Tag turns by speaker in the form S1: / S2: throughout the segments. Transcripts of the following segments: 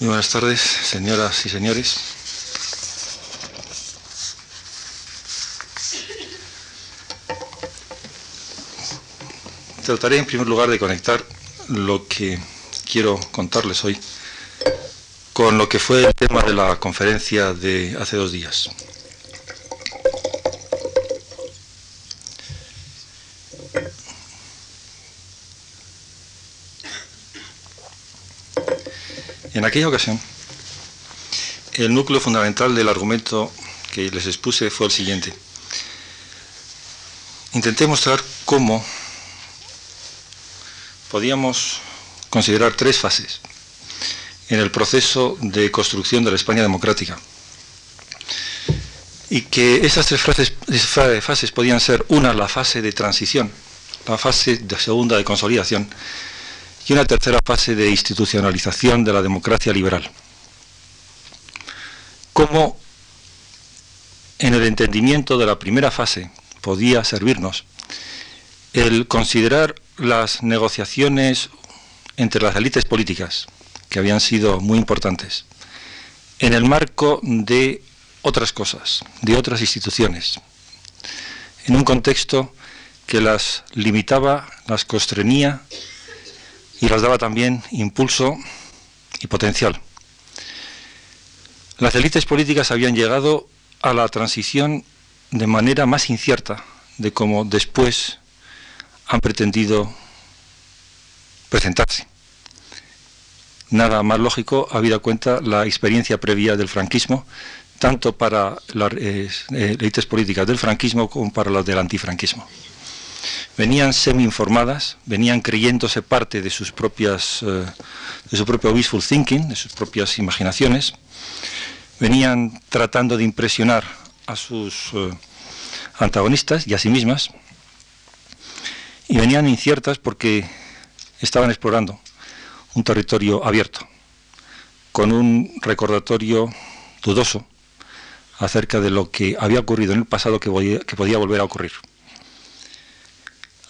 S1: Buenas tardes, señoras y señores. Trataré en primer lugar de conectar lo que quiero contarles hoy con lo que fue el tema de la conferencia de hace dos días. En aquella ocasión, el núcleo fundamental del argumento que les expuse fue el siguiente. Intenté mostrar cómo podíamos considerar tres fases en el proceso de construcción de la España democrática. Y que esas tres fases, fases podían ser una, la fase de transición, la fase de segunda de consolidación y una tercera fase de institucionalización de la democracia liberal. Cómo en el entendimiento de la primera fase podía servirnos el considerar las negociaciones entre las élites políticas, que habían sido muy importantes, en el marco de otras cosas, de otras instituciones, en un contexto que las limitaba, las constreñía y las daba también impulso y potencial. Las élites políticas habían llegado a la transición de manera más incierta de cómo después han pretendido presentarse. Nada más lógico, habida cuenta la experiencia previa del franquismo, tanto para las eh, élites políticas del franquismo como para las del antifranquismo venían semi-informadas, venían creyéndose parte de sus propias, eh, de su propio wishful thinking, de sus propias imaginaciones, venían tratando de impresionar a sus eh, antagonistas y a sí mismas, y venían inciertas porque estaban explorando un territorio abierto, con un recordatorio dudoso acerca de lo que había ocurrido en el pasado que podía volver a ocurrir.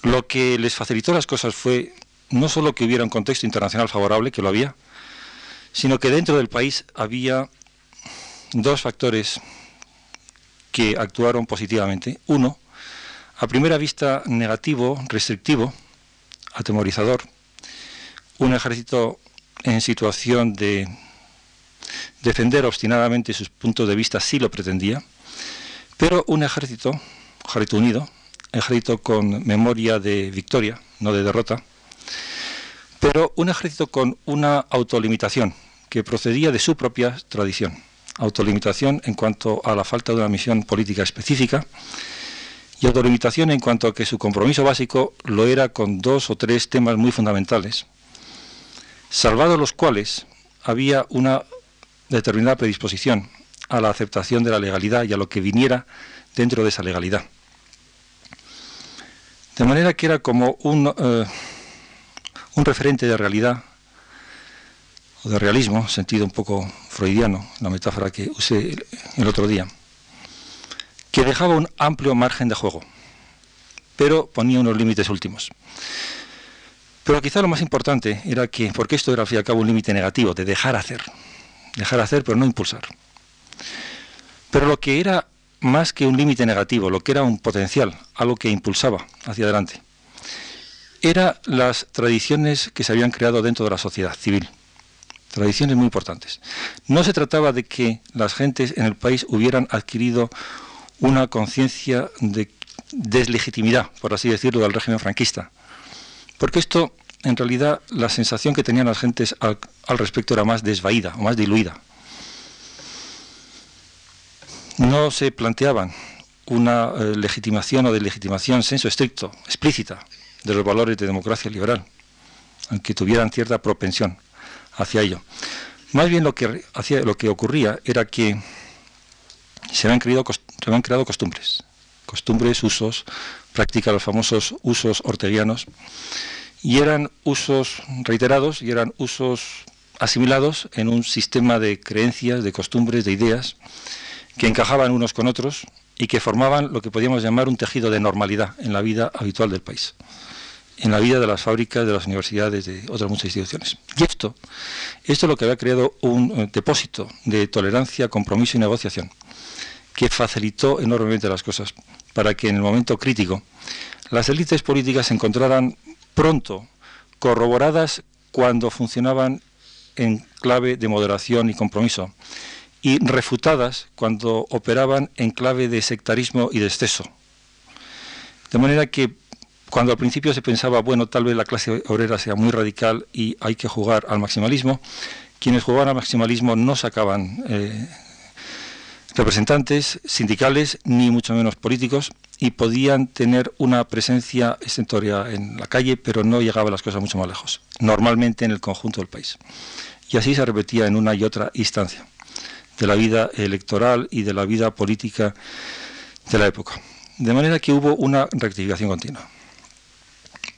S1: Lo que les facilitó las cosas fue no solo que hubiera un contexto internacional favorable, que lo había, sino que dentro del país había dos factores que actuaron positivamente. Uno, a primera vista negativo, restrictivo, atemorizador, un ejército en situación de defender obstinadamente sus puntos de vista sí lo pretendía, pero un ejército, ejército unido, ejército con memoria de victoria, no de derrota, pero un ejército con una autolimitación que procedía de su propia tradición. Autolimitación en cuanto a la falta de una misión política específica y autolimitación en cuanto a que su compromiso básico lo era con dos o tres temas muy fundamentales, salvados los cuales había una determinada predisposición a la aceptación de la legalidad y a lo que viniera dentro de esa legalidad. De manera que era como un, eh, un referente de realidad o de realismo, sentido un poco freudiano, la metáfora que usé el otro día, que dejaba un amplio margen de juego, pero ponía unos límites últimos. Pero quizá lo más importante era que, porque esto era al fin y al cabo un límite negativo, de dejar hacer, dejar hacer pero no impulsar. Pero lo que era más que un límite negativo, lo que era un potencial, algo que impulsaba hacia adelante, eran las tradiciones que se habían creado dentro de la sociedad civil. Tradiciones muy importantes. No se trataba de que las gentes en el país hubieran adquirido una conciencia de deslegitimidad, por así decirlo, del régimen franquista. Porque esto, en realidad, la sensación que tenían las gentes al, al respecto era más desvaída o más diluida no se planteaban una eh, legitimación o deslegitimación senso estricto, explícita, de los valores de democracia liberal, aunque tuvieran cierta propensión hacia ello. Más bien lo que, hacía, lo que ocurría era que se habían, creado, se habían creado costumbres, costumbres, usos, práctica los famosos usos orteguianos, y eran usos reiterados y eran usos asimilados en un sistema de creencias, de costumbres, de ideas, que encajaban unos con otros y que formaban lo que podíamos llamar un tejido de normalidad en la vida habitual del país. en la vida de las fábricas, de las universidades, de otras muchas instituciones. Y esto, esto es lo que había creado un eh, depósito de tolerancia, compromiso y negociación, que facilitó enormemente las cosas, para que en el momento crítico las élites políticas se encontraran pronto corroboradas cuando funcionaban en clave de moderación y compromiso, y refutadas cuando operaban en clave de sectarismo y de exceso. De manera que cuando al principio se pensaba, bueno, tal vez la clase obrera sea muy radical y hay que jugar al maximalismo, quienes jugaban al maximalismo no sacaban eh, representantes sindicales ni mucho menos políticos y podían tener una presencia extentoria en la calle, pero no llegaban las cosas mucho más lejos, normalmente en el conjunto del país. Y así se repetía en una y otra instancia de la vida electoral y de la vida política de la época. De manera que hubo una rectificación continua.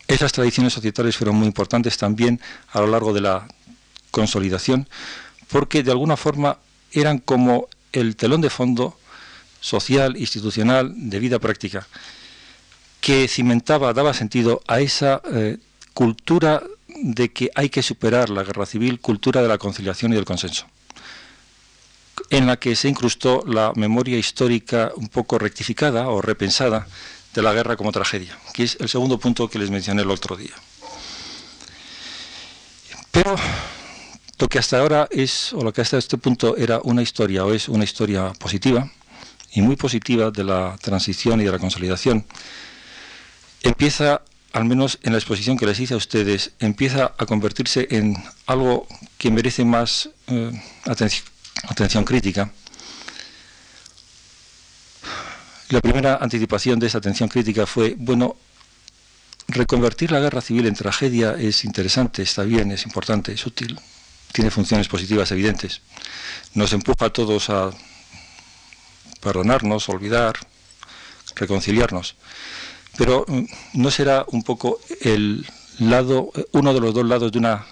S1: Esas tradiciones societales fueron muy importantes también a lo largo de la consolidación, porque de alguna forma eran como el telón de fondo social, institucional, de vida práctica, que cimentaba, daba sentido a esa eh, cultura de que hay que superar la guerra civil, cultura de la conciliación y del consenso en la que se incrustó la memoria histórica un poco rectificada o repensada de la guerra como tragedia, que es el segundo punto que les mencioné el otro día. Pero lo que hasta ahora es, o lo que hasta este punto era una historia, o es una historia positiva, y muy positiva de la transición y de la consolidación, empieza, al menos en la exposición que les hice a ustedes, empieza a convertirse en algo que merece más eh, atención atención crítica. La primera anticipación de esa atención crítica fue, bueno, reconvertir la guerra civil en tragedia es interesante, está bien, es importante, es útil, tiene funciones positivas evidentes. Nos empuja a todos a perdonarnos, olvidar, reconciliarnos. Pero mm, no será un poco el lado, uno de los dos lados de una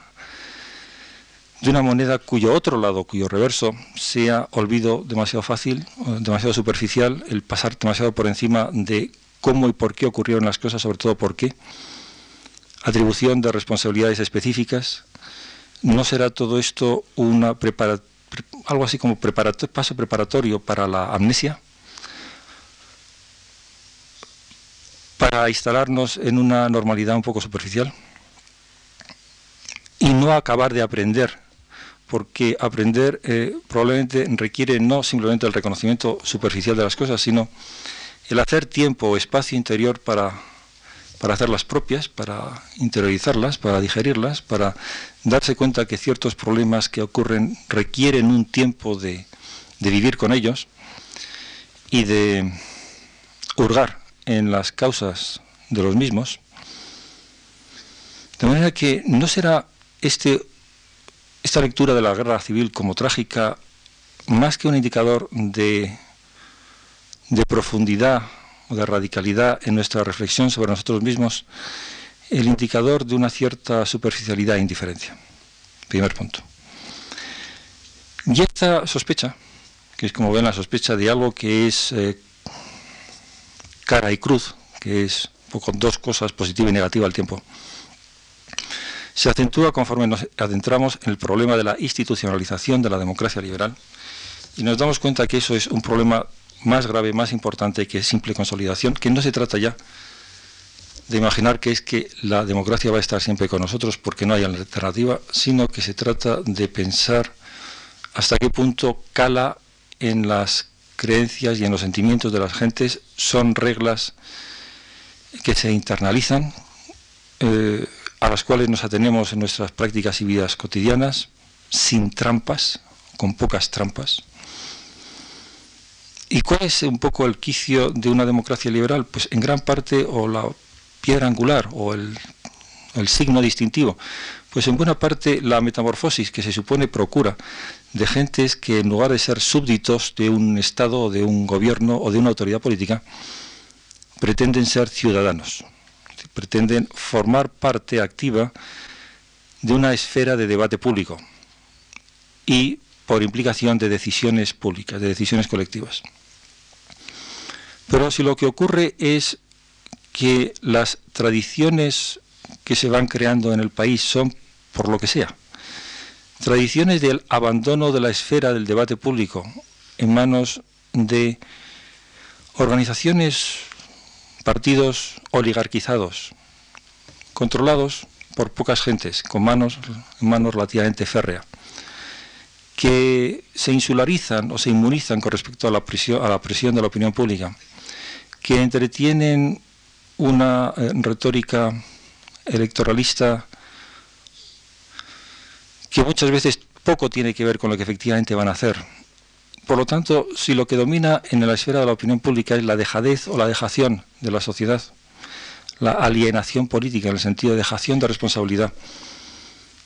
S1: de una moneda cuyo otro lado, cuyo reverso, sea olvido demasiado fácil, demasiado superficial, el pasar demasiado por encima de cómo y por qué ocurrieron las cosas, sobre todo por qué, atribución de responsabilidades específicas, ¿no será todo esto una algo así como paso preparatorio para la amnesia? Para instalarnos en una normalidad un poco superficial. Y no acabar de aprender porque aprender eh, probablemente requiere no simplemente el reconocimiento superficial de las cosas, sino el hacer tiempo o espacio interior para, para hacerlas propias, para interiorizarlas, para digerirlas, para darse cuenta que ciertos problemas que ocurren requieren un tiempo de, de vivir con ellos y de hurgar en las causas de los mismos. De manera que no será este esta lectura de la guerra civil como trágica, más que un indicador de, profundidad o de radicalidad en nuestra reflexión sobre nosotros mismos, el indicador de una cierta superficialidad e indiferencia. Primer punto. Y esta sospecha, que es como ven la sospecha de algo que es eh, cara y cruz, que es con dos cosas, positiva y negativa al tiempo, se acentúa conforme nos adentramos en el problema de la institucionalización de la democracia liberal y nos damos cuenta que eso es un problema más grave, más importante que simple consolidación, que no se trata ya de imaginar que es que la democracia va a estar siempre con nosotros porque no hay alternativa, sino que se trata de pensar hasta qué punto cala en las creencias y en los sentimientos de las gentes, son reglas que se internalizan, eh, a las cuales nos atenemos en nuestras prácticas y vidas cotidianas, sin trampas, con pocas trampas. ¿Y cuál es un poco el quicio de una democracia liberal? Pues en gran parte, o la piedra angular, o el, el signo distintivo, pues en buena parte la metamorfosis que se supone procura de gentes que en lugar de ser súbditos de un Estado de un gobierno o de una autoridad política, pretenden ser ciudadanos pretenden formar parte activa de una esfera de debate público y por implicación de decisiones públicas, de decisiones colectivas. Pero si lo que ocurre es que las tradiciones que se van creando en el país son, por lo que sea, tradiciones del abandono de la esfera del debate público en manos de organizaciones, partidos oligarquizados, controlados por pocas gentes, con manos, manos relativamente férreas, que se insularizan o se inmunizan con respecto a la, presión, a la presión de la opinión pública, que entretienen una eh, retórica electoralista que muchas veces poco tiene que ver con lo que efectivamente van a hacer. Por lo tanto, si lo que domina en la esfera de la opinión pública es la dejadez o la dejación de la sociedad, la alienación política en el sentido de dejación de responsabilidad,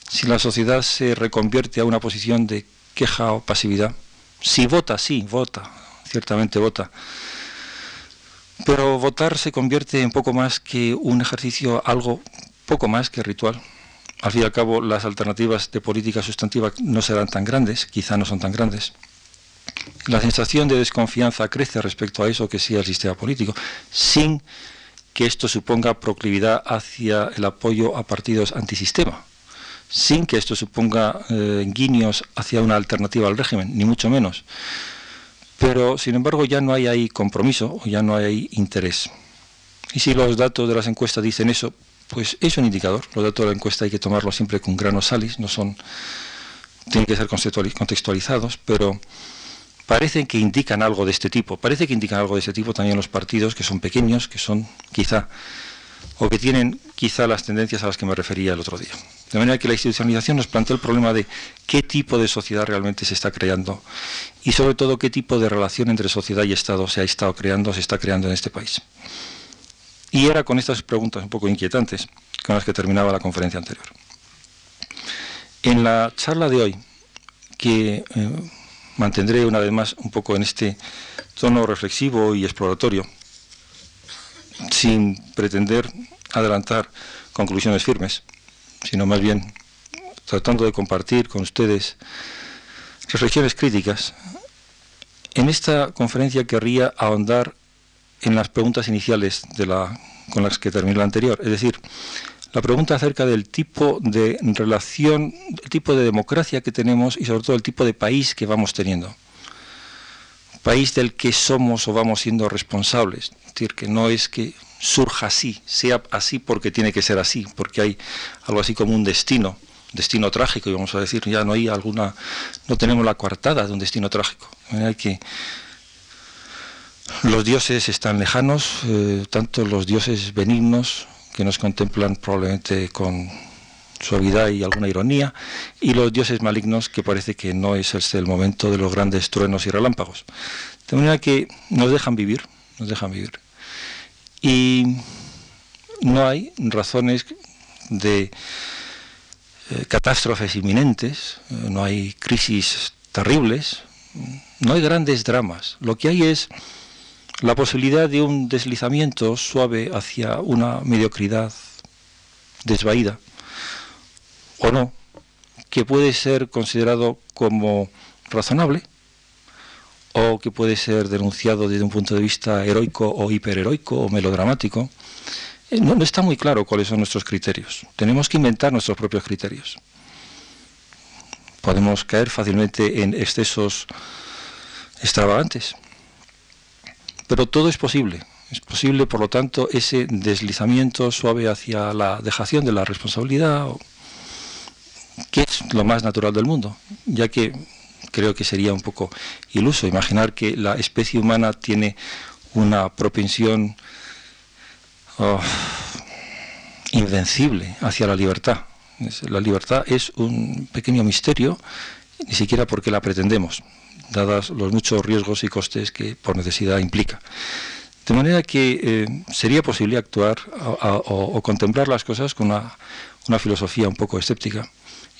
S1: si la sociedad se reconvierte a una posición de queja o pasividad, si vota, sí, vota, ciertamente vota, pero votar se convierte en poco más que un ejercicio, algo poco más que ritual. Al fin y al cabo, las alternativas de política sustantiva no serán tan grandes, quizá no son tan grandes. La sensación de desconfianza crece respecto a eso que sea el sistema político, sin que esto suponga proclividad hacia el apoyo a partidos antisistema, sin que esto suponga eh, guiños hacia una alternativa al régimen, ni mucho menos. Pero, sin embargo, ya no hay ahí compromiso o ya no hay interés. Y si los datos de las encuestas dicen eso, pues es un indicador. Los datos de la encuesta hay que tomarlos siempre con grano salis, no son, tienen que ser contextualizados, pero parecen que indican algo de este tipo. Parece que indican algo de este tipo también los partidos que son pequeños, que son quizá, o que tienen quizá las tendencias a las que me refería el otro día. De manera que la institucionalización nos plantea el problema de qué tipo de sociedad realmente se está creando y sobre todo qué tipo de relación entre sociedad y Estado se ha estado creando, se está creando en este país. Y era con estas preguntas un poco inquietantes con las que terminaba la conferencia anterior. En la charla de hoy, que eh, mantendré una vez más un poco en este tono reflexivo y exploratorio, sin pretender adelantar conclusiones firmes, sino más bien tratando de compartir con ustedes reflexiones críticas. En esta conferencia querría ahondar en las preguntas iniciales de la, con las que terminó la anterior, es decir, la pregunta acerca del tipo de relación, el tipo de democracia que tenemos y sobre todo el tipo de país que vamos teniendo. País del que somos o vamos siendo responsables. Es decir, que no es que surja así, sea así porque tiene que ser así, porque hay algo así como un destino, destino trágico, y vamos a decir, ya no hay alguna, no tenemos la coartada de un destino trágico. Hay que los dioses están lejanos, eh, tanto los dioses benignos que nos contemplan probablemente con suavidad y alguna ironía, y los dioses malignos que parece que no es este el momento de los grandes truenos y relámpagos. De manera que nos dejan vivir, nos dejan vivir. Y no hay razones de eh, catástrofes inminentes, eh, no hay crisis terribles, no hay grandes dramas. Lo que hay es la posibilidad de un deslizamiento suave hacia una mediocridad desvaída, o no, que puede ser considerado como razonable, o que puede ser denunciado desde un punto de vista heroico o hiperheroico o melodramático. Eh, no, no está muy claro cuáles son nuestros criterios. Tenemos que inventar nuestros propios criterios. Podemos caer fácilmente en excesos extravagantes. Pero todo es posible. Es posible, por lo tanto, ese deslizamiento suave hacia la dejación de la responsabilidad, que es lo más natural del mundo, ya que creo que sería un poco iluso imaginar que la especie humana tiene una propensión oh, invencible hacia la libertad. La libertad es un pequeño misterio, ni siquiera porque la pretendemos dadas los muchos riesgos y costes que por necesidad implica. De manera que eh, sería posible actuar o, contemplar las cosas con una, filosofía un poco escéptica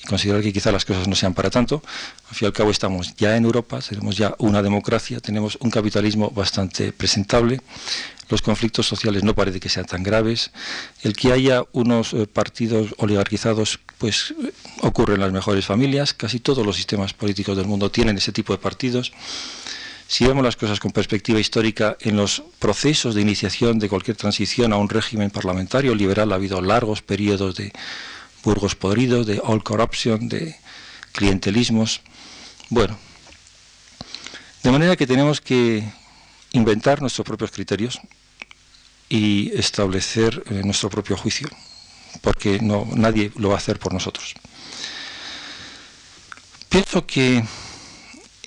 S1: considerar que quizá las cosas no sean para tanto. Al fin y al cabo estamos ya en Europa, tenemos ya una democracia, tenemos un capitalismo bastante presentable, los conflictos sociales no parece que sean tan graves, el que haya unos eh, partidos oligarquizados pues eh, ocurre en las mejores familias, casi todos los sistemas políticos del mundo tienen ese tipo de partidos. si vemos las cosas con perspectiva histórica, en los procesos de iniciación de cualquier transición a un régimen parlamentario liberal ha habido largos periodos de burgos podridos, de all corruption, de clientelismos. Bueno, de manera que tenemos que inventar nuestros propios criterios y establecer eh, nuestro propio juicio, porque no, nadie lo va a hacer por nosotros. Pienso que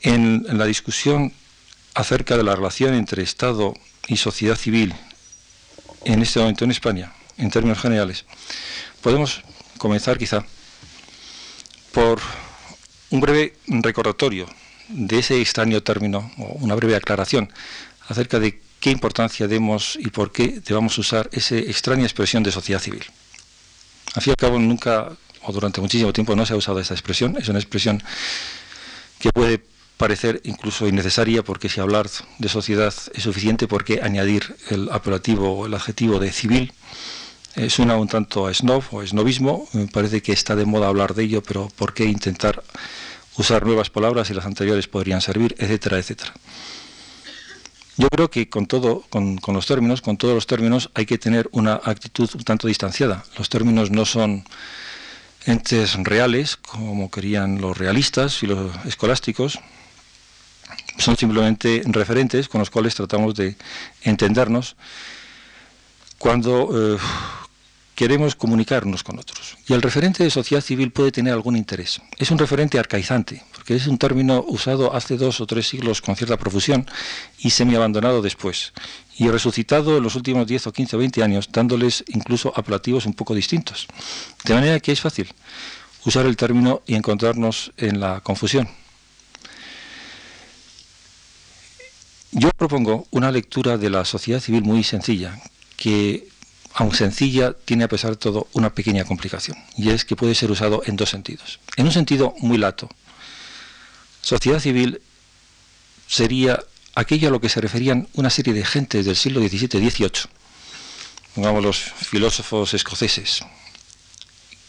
S1: en, la discusión acerca de la relación entre Estado y sociedad civil en este momento en España, en términos generales, podemos comenzar quizá por un breve recordatorio de ese extraño término, o una breve aclaración acerca de qué importancia demos y por qué debamos usar esa extraña expresión de sociedad civil. Al fin y al cabo, nunca o durante muchísimo tiempo no se ha usado esta expresión. Es una expresión que puede parecer incluso innecesaria porque si hablar de sociedad es suficiente, ¿por qué añadir el apelativo o el adjetivo de civil? Eh, suena un tanto a snob o snobismo, me parece que está de moda hablar de ello, pero ¿por qué intentar usar nuevas palabras y las anteriores podrían servir, etcétera, etcétera? Yo creo que con todo, con, los términos, con todos los términos, hay que tener una actitud un tanto distanciada. Los términos no son entes reales, como querían los realistas y los escolásticos, son simplemente referentes con los cuales tratamos de entendernos cuando eh, queremos comunicarnos con otros. Y el referente de sociedad civil puede tener algún interés. Es un referente arcaizante, porque es un término usado hace dos o tres siglos con cierta profusión y semi-abandonado después, y resucitado en los últimos 10 o 15 o 20 años, dándoles incluso apelativos un poco distintos. De manera que es fácil usar el término y encontrarnos en la confusión. Yo propongo una lectura de la sociedad civil muy sencilla, que aunque sencilla, tiene a pesar de todo una pequeña complicación, y es que puede ser usado en dos sentidos. En un sentido muy lato, sociedad civil sería aquello a lo que se referían una serie de gentes del siglo XVII y XVIII, pongamos los filósofos escoceses,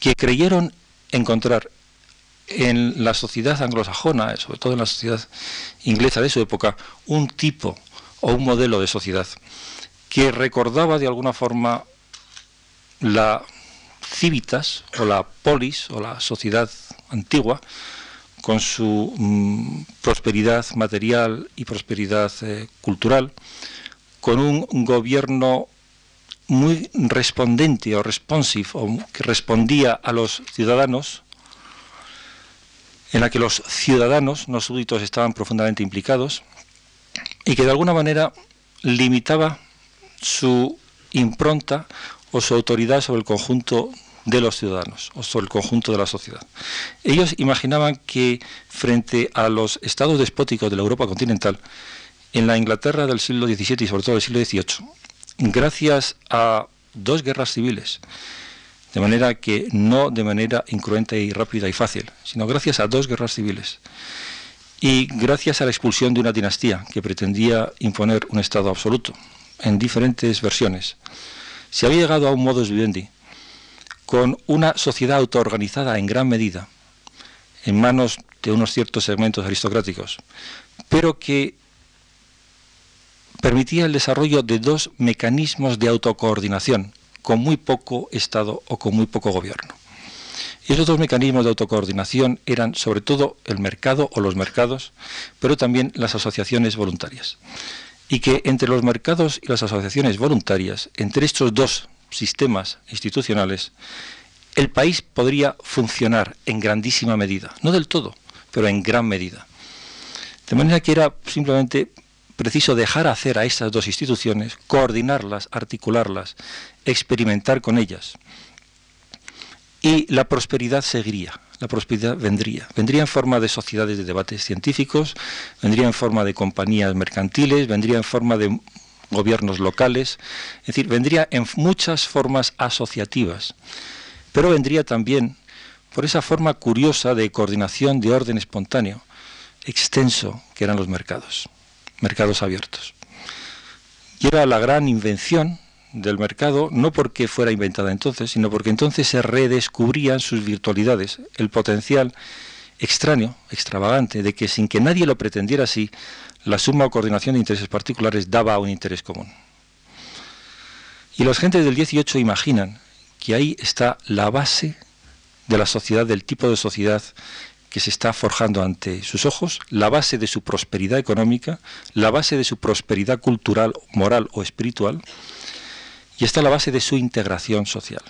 S1: que creyeron encontrar en la sociedad anglosajona, sobre todo en la sociedad inglesa de su época, un tipo o un modelo de sociedad que recordaba de alguna forma la civitas o la polis o la sociedad antigua con su mm, prosperidad material y prosperidad eh, cultural, con un gobierno muy respondente o responsive, o que respondía a los ciudadanos, en la que los ciudadanos, no súbditos, estaban profundamente implicados, y que de alguna manera limitaba su impronta o su autoridad sobre el conjunto de los ciudadanos o sobre el conjunto de la sociedad. Ellos imaginaban que frente a los estados despóticos de la Europa continental, en la Inglaterra del siglo XVII y sobre todo del siglo XVIII, gracias a dos guerras civiles, de manera que no de manera incruenta y rápida y fácil, sino gracias a dos guerras civiles, y gracias a la expulsión de una dinastía que pretendía imponer un Estado absoluto, en diferentes versiones, se había llegado a un modus vivendi con una sociedad autoorganizada en gran medida, en manos de unos ciertos segmentos aristocráticos, pero que permitía el desarrollo de dos mecanismos de autocoordinación, con muy poco Estado o con muy poco gobierno. Y esos dos mecanismos de autocoordinación eran sobre todo el mercado o los mercados, pero también las asociaciones voluntarias y que entre los mercados y las asociaciones voluntarias, entre estos dos sistemas institucionales, el país podría funcionar en grandísima medida, no del todo, pero en gran medida. De manera que era simplemente preciso dejar hacer a estas dos instituciones, coordinarlas, articularlas, experimentar con ellas. Y la prosperidad seguiría la prosperidad vendría. Vendría en forma de sociedades de debates científicos, vendría en forma de compañías mercantiles, vendría en forma de gobiernos locales, es decir, vendría en muchas formas asociativas, pero vendría también por esa forma curiosa de coordinación de orden espontáneo, extenso, que eran los mercados, mercados abiertos. Y era la gran invención del mercado, no porque fuera inventada entonces, sino porque entonces se redescubrían sus virtualidades, el potencial extraño, extravagante, de que sin que nadie lo pretendiera así, la suma o coordinación de intereses particulares daba a un interés común. Y las gentes del 18 imaginan que ahí está la base de la sociedad, del tipo de sociedad que se está forjando ante sus ojos, la base de su prosperidad económica, la base de su prosperidad cultural, moral o espiritual, y está la base de su integración social.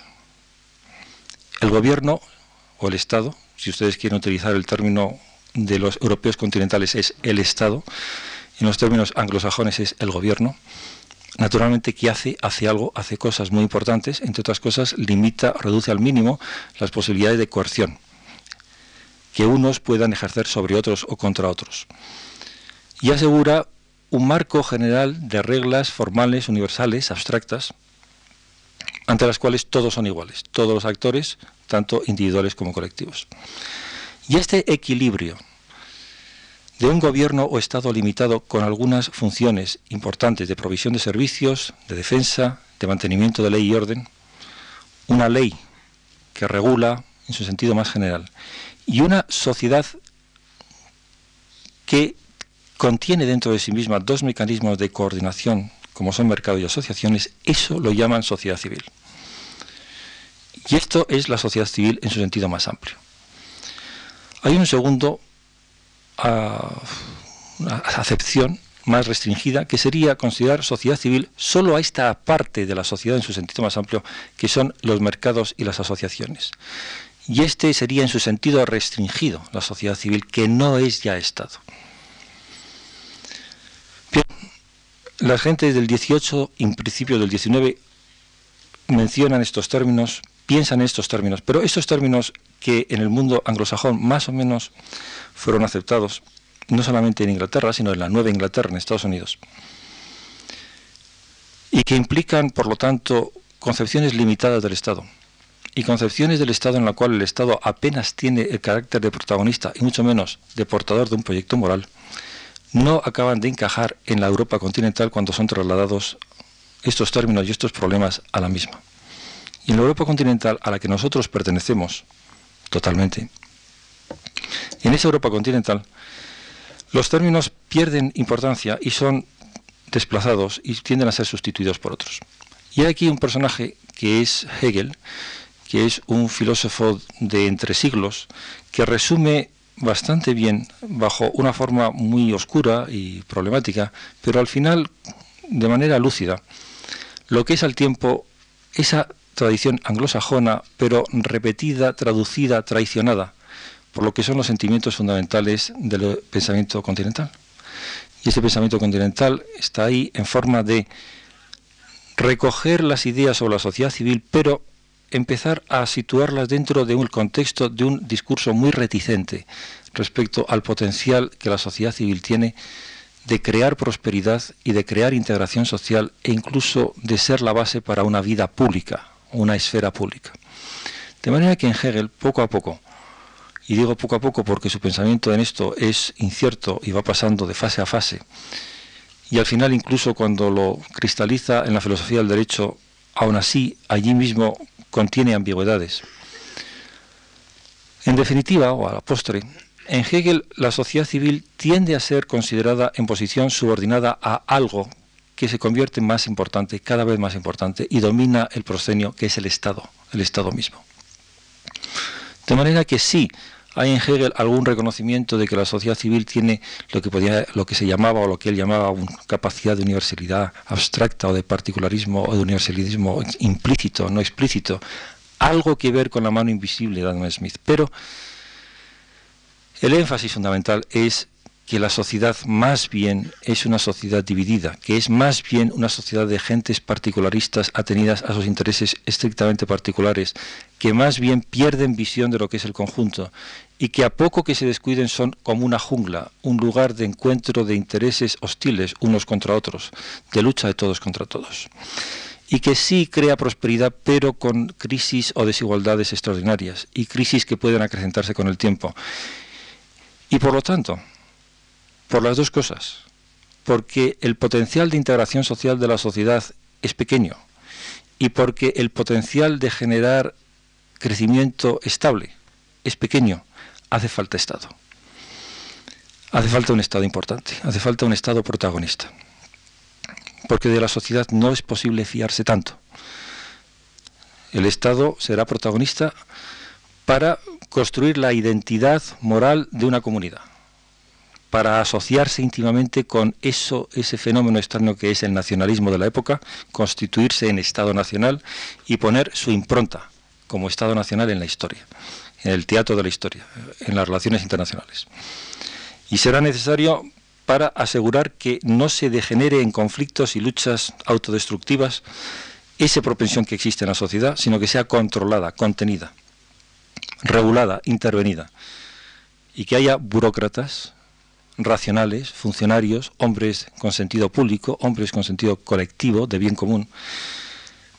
S1: El gobierno o el Estado, si ustedes quieren utilizar el término de los europeos continentales, es el Estado, en los términos anglosajones es el gobierno, naturalmente, ¿qué hace? Hace algo, hace cosas muy importantes, entre otras cosas, limita, reduce al mínimo las posibilidades de coerción que unos puedan ejercer sobre otros o contra otros. Y asegura un marco general de reglas formales, universales, abstractas, ante las cuales todos son iguales, todos los actores, tanto individuales como colectivos. Y este equilibrio de un gobierno o Estado limitado con algunas funciones importantes de provisión de servicios, de defensa, de mantenimiento de ley y orden, una ley que regula en su sentido más general, y una sociedad que contiene dentro de sí misma dos mecanismos de coordinación, como son mercado y asociaciones, eso lo llaman sociedad civil. Y esto es la sociedad civil en su sentido más amplio. Hay un segundo una acepción más restringida, que sería considerar sociedad civil solo a esta parte de la sociedad en su sentido más amplio, que son los mercados y las asociaciones. Y este sería en su sentido restringido, la sociedad civil, que no es ya Estado. Bien, la gente del 18 y principio del 19 mencionan estos términos, piensan en estos términos, pero estos términos que en el mundo anglosajón más o menos fueron aceptados, no solamente en Inglaterra, sino en la Nueva Inglaterra, en Estados Unidos, y que implican, por lo tanto, concepciones limitadas del Estado y concepciones del Estado en la cual el Estado apenas tiene el carácter de protagonista y mucho menos de portador de un proyecto moral, no acaban de encajar en la Europa continental cuando son trasladados estos términos y estos problemas a la misma. En la Europa continental a la que nosotros pertenecemos totalmente, en esa Europa continental, los términos pierden importancia y son desplazados y tienden a ser sustituidos por otros. Y hay aquí un personaje que es Hegel, que es un filósofo de entre siglos, que resume bastante bien, bajo una forma muy oscura y problemática, pero al final de manera lúcida, lo que es al tiempo esa tradición anglosajona, pero repetida, traducida, traicionada, por lo que son los sentimientos fundamentales del pensamiento continental. Y ese pensamiento continental está ahí en forma de recoger las ideas sobre la sociedad civil, pero empezar a situarlas dentro de un contexto de un discurso muy reticente respecto al potencial que la sociedad civil tiene de crear prosperidad y de crear integración social e incluso de ser la base para una vida pública, una esfera pública. De manera que en Hegel, poco a poco, y digo poco a poco porque su pensamiento en esto es incierto y va pasando de fase a fase. Y al final incluso cuando lo cristaliza en la filosofía del derecho, aún así allí mismo contiene ambigüedades. En definitiva, o a la postre, en Hegel la sociedad civil tiende a ser considerada en posición subordinada a algo que se convierte más importante, cada vez más importante, y domina el proscenio, que es el Estado, el Estado mismo. De manera que sí, hay en Hegel algún reconocimiento de que la sociedad civil tiene lo que, podía, lo que se llamaba o lo que él llamaba una capacidad de universalidad abstracta o de particularismo o de universalismo implícito, no explícito, algo que ver con la mano invisible de Adam Smith. Pero el énfasis fundamental es que la sociedad más bien es una sociedad dividida, que es más bien una sociedad de gentes particularistas atenidas a sus intereses estrictamente particulares, que más bien pierden visión de lo que es el conjunto y que a poco que se descuiden son como una jungla, un lugar de encuentro de intereses hostiles unos contra otros, de lucha de todos contra todos. Y que sí crea prosperidad, pero con crisis o desigualdades extraordinarias, y crisis que pueden acrecentarse con el tiempo. Y por lo tanto, por las dos cosas. Porque el potencial de integración social de la sociedad es pequeño y porque el potencial de generar crecimiento estable es pequeño, hace falta Estado. hace falta un Estado importante, hace falta un Estado protagonista, porque de la sociedad no es posible fiarse tanto. El Estado será protagonista para construir la identidad moral de una comunidad, para asociarse íntimamente con eso, ese fenómeno externo que es el nacionalismo de la época, constituirse en Estado nacional y poner su impronta como Estado nacional en la historia, en el teatro de la historia, en las relaciones internacionales. Y será necesario para asegurar que no se degenere en conflictos y luchas autodestructivas esa propensión que existe en la sociedad, sino que sea controlada, contenida, regulada, intervenida, y que haya burócratas racionales, funcionarios, hombres con sentido público, hombres con sentido colectivo, de bien común,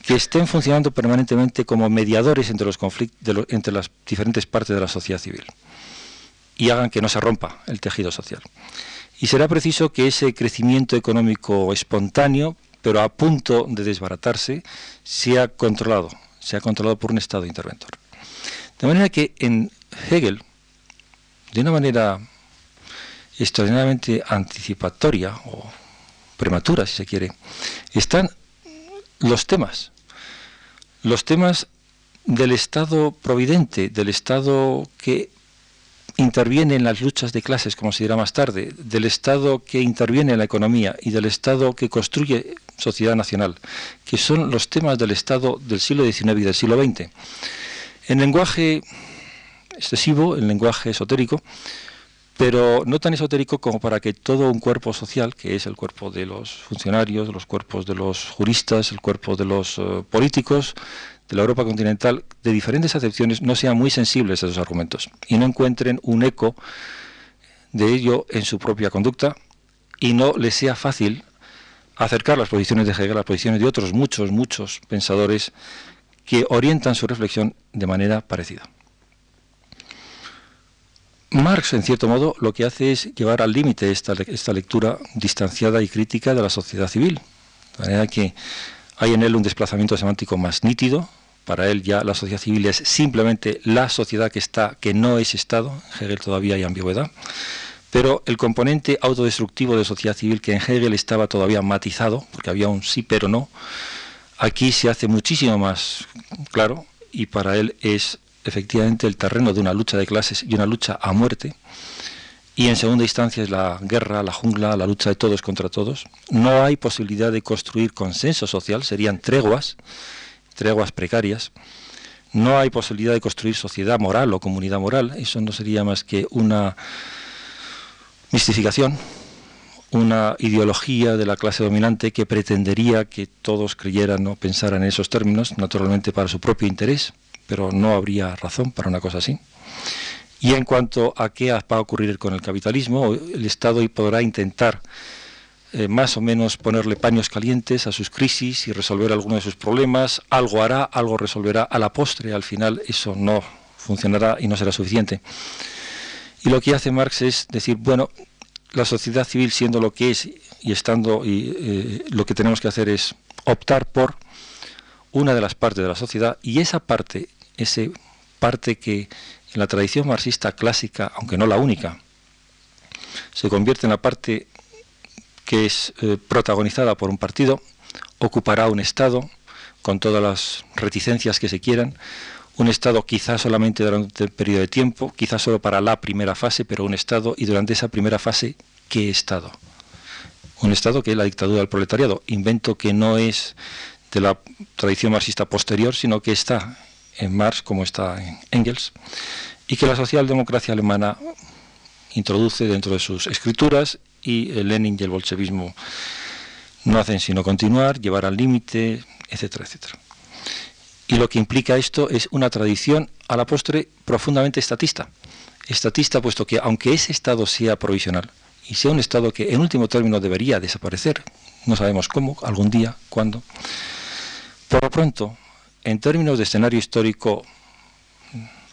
S1: que estén funcionando permanentemente como mediadores entre los conflictos, entre las diferentes partes de la sociedad civil y hagan que no se rompa el tejido social. Y será preciso que ese crecimiento económico espontáneo, pero a punto de desbaratarse, sea controlado, sea controlado por un Estado interventor. De manera que en Hegel, de una manera extraordinariamente anticipatoria o prematura, si se quiere, están los temas. Los temas del Estado providente, del Estado que interviene en las luchas de clases, como se dirá más tarde, del Estado que interviene en la economía y del Estado que construye sociedad nacional, que son los temas del Estado del siglo XIX y del siglo XX. En lenguaje excesivo, en lenguaje esotérico, pero no tan esotérico como para que todo un cuerpo social, que es el cuerpo de los funcionarios, los cuerpos de los juristas, el cuerpo de los eh, políticos de la Europa continental, de diferentes acepciones, no sean muy sensibles a esos argumentos y no encuentren un eco de ello en su propia conducta y no les sea fácil acercar las posiciones de Hegel a las posiciones de otros muchos, muchos pensadores que orientan su reflexión de manera parecida. Marx, en cierto modo, lo que hace es llevar al límite esta, esta lectura distanciada y crítica de la sociedad civil. De manera que hay en él un desplazamiento semántico más nítido. Para él ya la sociedad civil es simplemente la sociedad que está, que no es Estado. En Hegel todavía hay ambigüedad. Pero el componente autodestructivo de sociedad civil que en Hegel estaba todavía matizado, porque había un sí pero no, aquí se hace muchísimo más claro y para él es efectivamente el terreno de una lucha de clases y una lucha a muerte. Y en segunda instancia es la guerra, la jungla, la lucha de todos contra todos. No hay posibilidad de construir consenso social, serían treguas, treguas precarias. No hay posibilidad de construir sociedad moral o comunidad moral. Eso no sería más que una mistificación, una ideología de la clase dominante que pretendería que todos creyeran o pensaran en esos términos, naturalmente para su propio interés pero no habría razón para una cosa así. Y en cuanto a qué va a ocurrir con el capitalismo, el Estado podrá intentar eh, más o menos ponerle paños calientes a sus crisis y resolver algunos de sus problemas. Algo hará, algo resolverá a la postre. Al final eso no funcionará y no será suficiente. Y lo que hace Marx es decir, bueno, la sociedad civil siendo lo que es y estando, eh, lo que tenemos que hacer es optar por una de las partes de la sociedad y esa parte ese parte que en la tradición marxista clásica, aunque no la única, se convierte en la parte que es eh, protagonizada por un partido, ocupará un Estado con todas las reticencias que se quieran, un Estado quizás solamente durante un periodo de tiempo, quizás solo para la primera fase, pero un Estado y durante esa primera fase, ¿qué Estado? Un Estado que es la dictadura del proletariado, invento que no es de la tradición marxista posterior, sino que está en Marx como está en Engels, y que la socialdemocracia alemana introduce dentro de sus escrituras y el Lenin y el bolchevismo no hacen sino continuar, llevar al límite, etcétera, etcétera. Y lo que implica esto es una tradición a la postre profundamente estatista. Estatista puesto que aunque ese Estado sea provisional y sea un Estado que en último término debería desaparecer, no sabemos cómo, algún día, cuándo, por lo pronto en términos de escenario histórico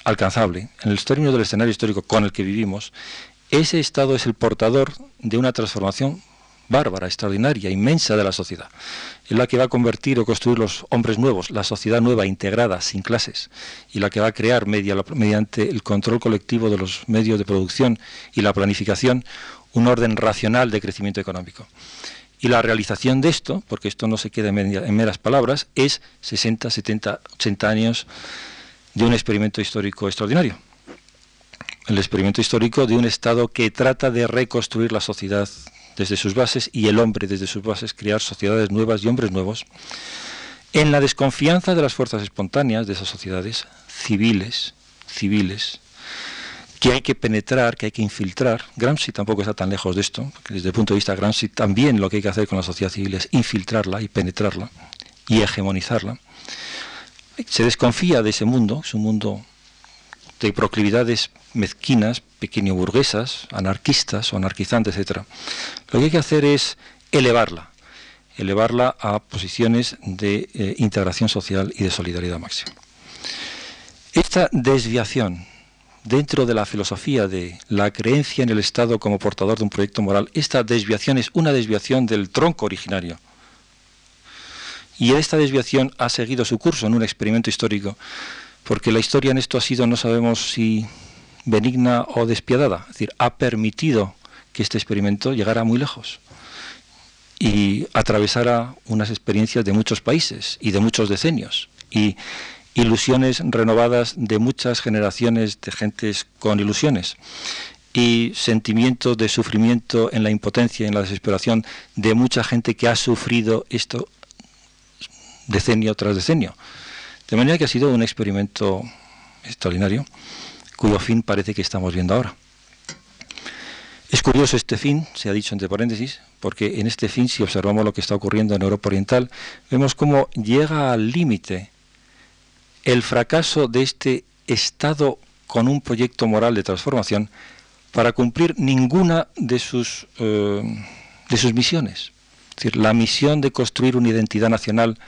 S1: alcanzable, en el términos del escenario histórico con el que vivimos, ese Estado es el portador de una transformación bárbara, extraordinaria, inmensa de la sociedad. Es la que va a convertir o construir los hombres nuevos, la sociedad nueva, integrada, sin clases, y la que va a crear mediante el control colectivo de los medios de producción y la planificación un orden racional de crecimiento económico. Y la realización de esto, porque esto no se queda en meras palabras, es 60, 70, 80 años de un experimento histórico extraordinario. El experimento histórico de un Estado que trata de reconstruir la sociedad desde sus bases y el hombre desde sus bases crear sociedades nuevas y hombres nuevos, en la desconfianza de las fuerzas espontáneas de esas sociedades civiles, civiles, que hay que penetrar, que hay que infiltrar. Gramsci tampoco está tan lejos de esto, porque desde el punto de vista de Gramsci también lo que hay que hacer con la sociedad civil es infiltrarla y penetrarla y hegemonizarla. Se desconfía de ese mundo, es un mundo de proclividades mezquinas, pequeño burguesas, anarquistas o anarquizantes, etc. Lo que hay que hacer es elevarla, elevarla a posiciones de eh, integración social y de solidaridad máxima. Esta desviación dentro de la filosofía de la creencia en el Estado como portador de un proyecto moral, esta desviación es una desviación del tronco originario. Y esta desviación ha seguido su curso en un experimento histórico, porque la historia en esto ha sido, no sabemos si benigna o despiadada, es decir, ha permitido que este experimento llegara muy lejos y atravesara unas experiencias de muchos países y de muchos decenios. Y ilusiones renovadas de muchas generaciones de gentes con ilusiones y sentimientos de sufrimiento en la impotencia y en la desesperación de mucha gente que ha sufrido esto decenio tras decenio. De manera que ha sido un experimento extraordinario, cuyo fin parece que estamos viendo ahora. Es curioso este fin, se ha dicho entre paréntesis, porque en este fin, si observamos lo que está ocurriendo en Europa Oriental, vemos cómo llega al límite el fracaso de este Estado con un proyecto moral de transformación para cumplir ninguna de sus, eh, de sus misiones. Es decir, la misión de construir una identidad nacional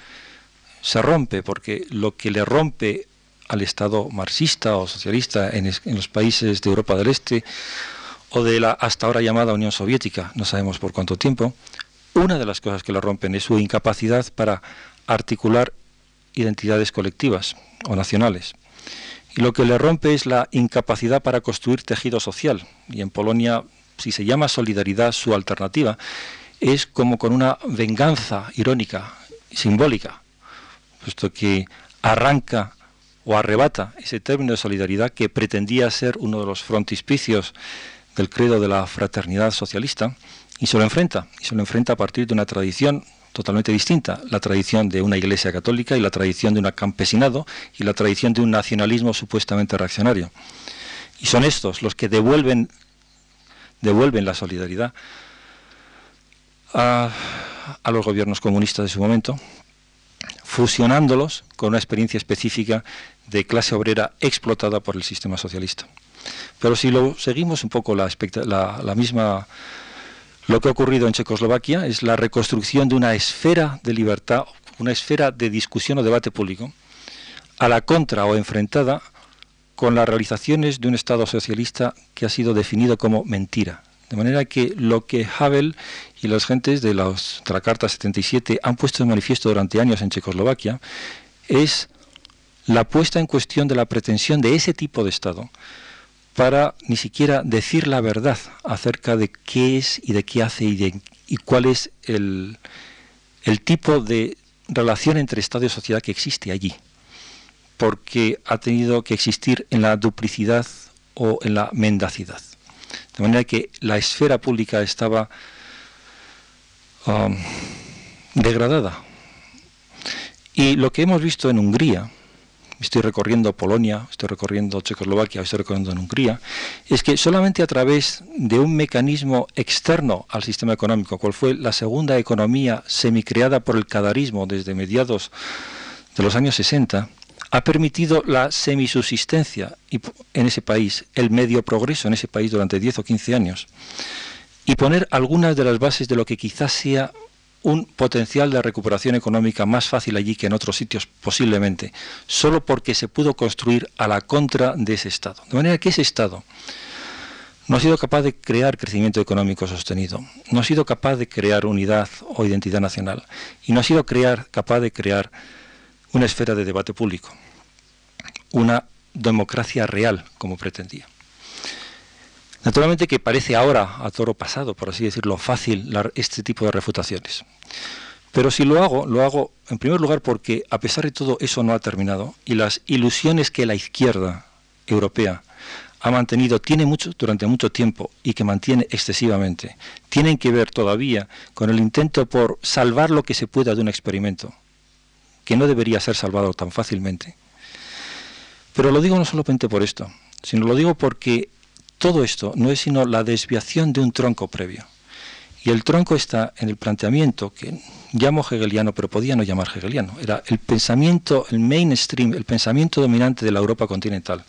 S1: se rompe porque lo que le rompe al Estado marxista o socialista en, en, los países de Europa del Este o de la hasta ahora llamada Unión Soviética, no sabemos por cuánto tiempo, una de las cosas que le rompen es su incapacidad para articular identidades colectivas o nacionales. Y lo que le rompe es la incapacidad para construir tejido social. Y en Polonia, si se llama solidaridad, su alternativa es como con una venganza irónica, simbólica, puesto que arranca o arrebata ese término de solidaridad que pretendía ser uno de los frontispicios del credo de la fraternidad socialista y se lo enfrenta, y se lo enfrenta a partir de una tradición totalmente distinta, la tradición de una iglesia católica y la tradición de un campesinado y la tradición de un nacionalismo supuestamente reaccionario. Y son estos los que devuelven, devuelven la solidaridad a, los gobiernos comunistas de su momento, fusionándolos con una experiencia específica de clase obrera explotada por el sistema socialista. Pero si seguimos un poco la, la misma lo que ha ocurrido en Checoslovaquia es la reconstrucción de una esfera de libertad, una esfera de discusión o debate público, a la contra o enfrentada con las realizaciones de un Estado socialista que ha sido definido como mentira. De manera que lo que Havel y las gentes de, los, de la Carta 77 han puesto de manifiesto durante años en Checoslovaquia es la puesta en cuestión de la pretensión de ese tipo de Estado para ni siquiera decir la verdad acerca de qué es y de qué hace y, y cuál es el, el tipo de relación entre Estado y sociedad que existe allí, porque ha tenido que existir en la duplicidad o en la mendacidad. De manera que la esfera pública estaba um, degradada. Y lo que hemos visto en Hungría, estoy recorriendo Polonia, estoy recorriendo Checoslovaquia, estoy recorriendo en Hungría, es que solamente a través de un mecanismo externo al sistema económico, cual fue la segunda economía semicreada por el cadarismo desde mediados de los años 60, ha permitido la semisubsistencia en ese país, el medio progreso en ese país durante 10 o 15 años, y poner algunas de las bases de lo que quizás sea un potencial de recuperación económica más fácil allí que en otros sitios posiblemente, solo porque se pudo construir a la contra de ese Estado. De manera que ese Estado no ha sido capaz de crear crecimiento económico sostenido, no ha sido capaz de crear unidad o identidad nacional y no ha sido capaz de crear una esfera de debate público, una democracia real como pretendía. Naturalmente que parece ahora, a toro pasado, por así decirlo, fácil este tipo de refutaciones. Pero si lo hago, lo hago en primer lugar porque a pesar de todo eso no ha terminado y las ilusiones que la izquierda europea ha mantenido, tiene mucho durante mucho tiempo y que mantiene excesivamente, tienen que ver todavía con el intento por salvar lo que se pueda de un experimento, que no debería ser salvado tan fácilmente. Pero lo digo no solamente por esto, sino lo digo porque todo esto no es sino la desviación de un tronco previo. Y el tronco está en el planteamiento que llamo hegeliano, pero podía no llamar hegeliano. Era el pensamiento, el mainstream, el pensamiento dominante de la Europa continental,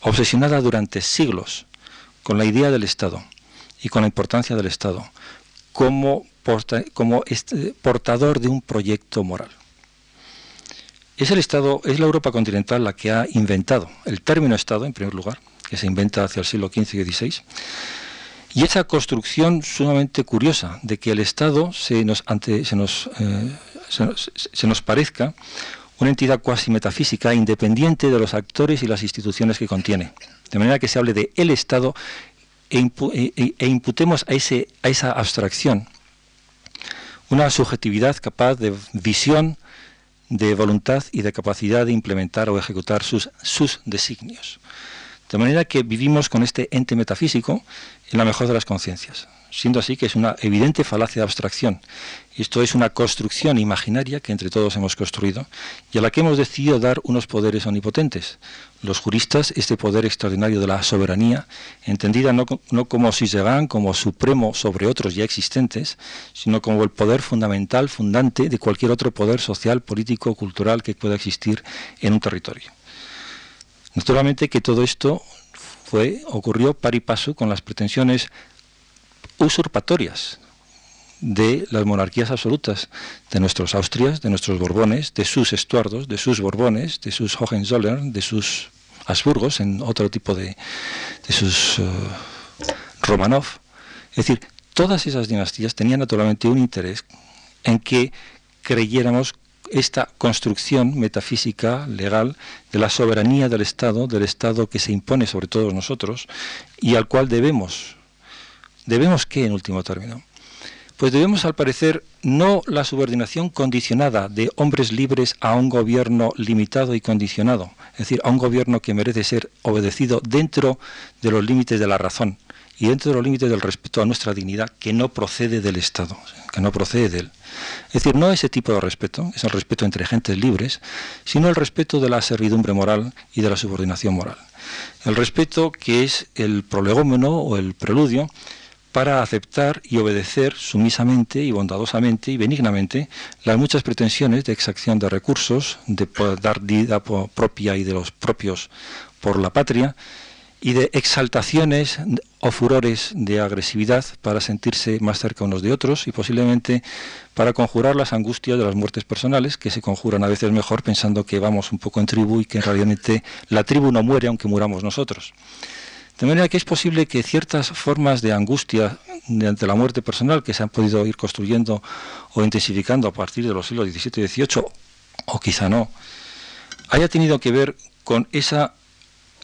S1: obsesionada durante siglos con la idea del Estado y con la importancia del Estado como, este, portador de un proyecto moral. Es el Estado, es la Europa continental la que ha inventado el término Estado, en primer lugar, que se inventa hacia el siglo XV y XVI, y esa construcción sumamente curiosa de que el Estado se nos, ante, se nos, eh, se nos, parezca una entidad cuasi metafísica independiente de los actores y las instituciones que contiene. De manera que se hable de el Estado e, e, e, e imputemos a, ese, a esa abstracción una subjetividad capaz de visión, de voluntad y de capacidad de implementar o ejecutar sus, sus designios. De manera que vivimos con este ente metafísico en la mejor de las conciencias, siendo así que es una evidente falacia de abstracción. Esto es una construcción imaginaria que entre todos hemos construido y a la que hemos decidido dar unos poderes omnipotentes. Los juristas, este poder extraordinario de la soberanía, entendida no, no como van como supremo sobre otros ya existentes, sino como el poder fundamental, fundante de cualquier otro poder social, político, cultural que pueda existir en un territorio. Naturalmente que todo esto fue, ocurrió par y paso con las pretensiones usurpatorias de las monarquías absolutas, de nuestros Austrias, de nuestros Borbones, de sus Estuardos, de sus Borbones, de sus Hohenzollern, de sus Habsburgos, en otro tipo de, de sus uh, Romanov. Es decir, todas esas dinastías tenían naturalmente un interés en que creyéramos esta construcción metafísica, legal, de la soberanía del Estado, del Estado que se impone sobre todos nosotros y al cual debemos. ¿Debemos qué en último término? Pues debemos, al parecer, no la subordinación condicionada de hombres libres a un gobierno limitado y condicionado, es decir, a un gobierno que merece ser obedecido dentro de los límites de la razón y dentro de los límites del respeto a nuestra dignidad que no procede del Estado, que no procede de él. Es decir, no ese tipo de respeto, es el respeto entre gentes libres, sino el respeto de la servidumbre moral y de la subordinación moral. El respeto que es el prolegómeno o el preludio para aceptar y obedecer sumisamente y bondadosamente y benignamente las muchas pretensiones de exacción de recursos, de dar vida propia y de los propios por la patria, y de exaltaciones o furores de agresividad para sentirse más cerca unos de otros y posiblemente para conjurar las angustias de las muertes personales, que se conjuran a veces mejor pensando que vamos un poco en tribu y que realmente la tribu no muere aunque muramos nosotros. De manera que es posible que ciertas formas de angustia ante la muerte personal que se han podido ir construyendo o intensificando a partir de los siglos XVII y XVIII, o quizá no, haya tenido que ver con esa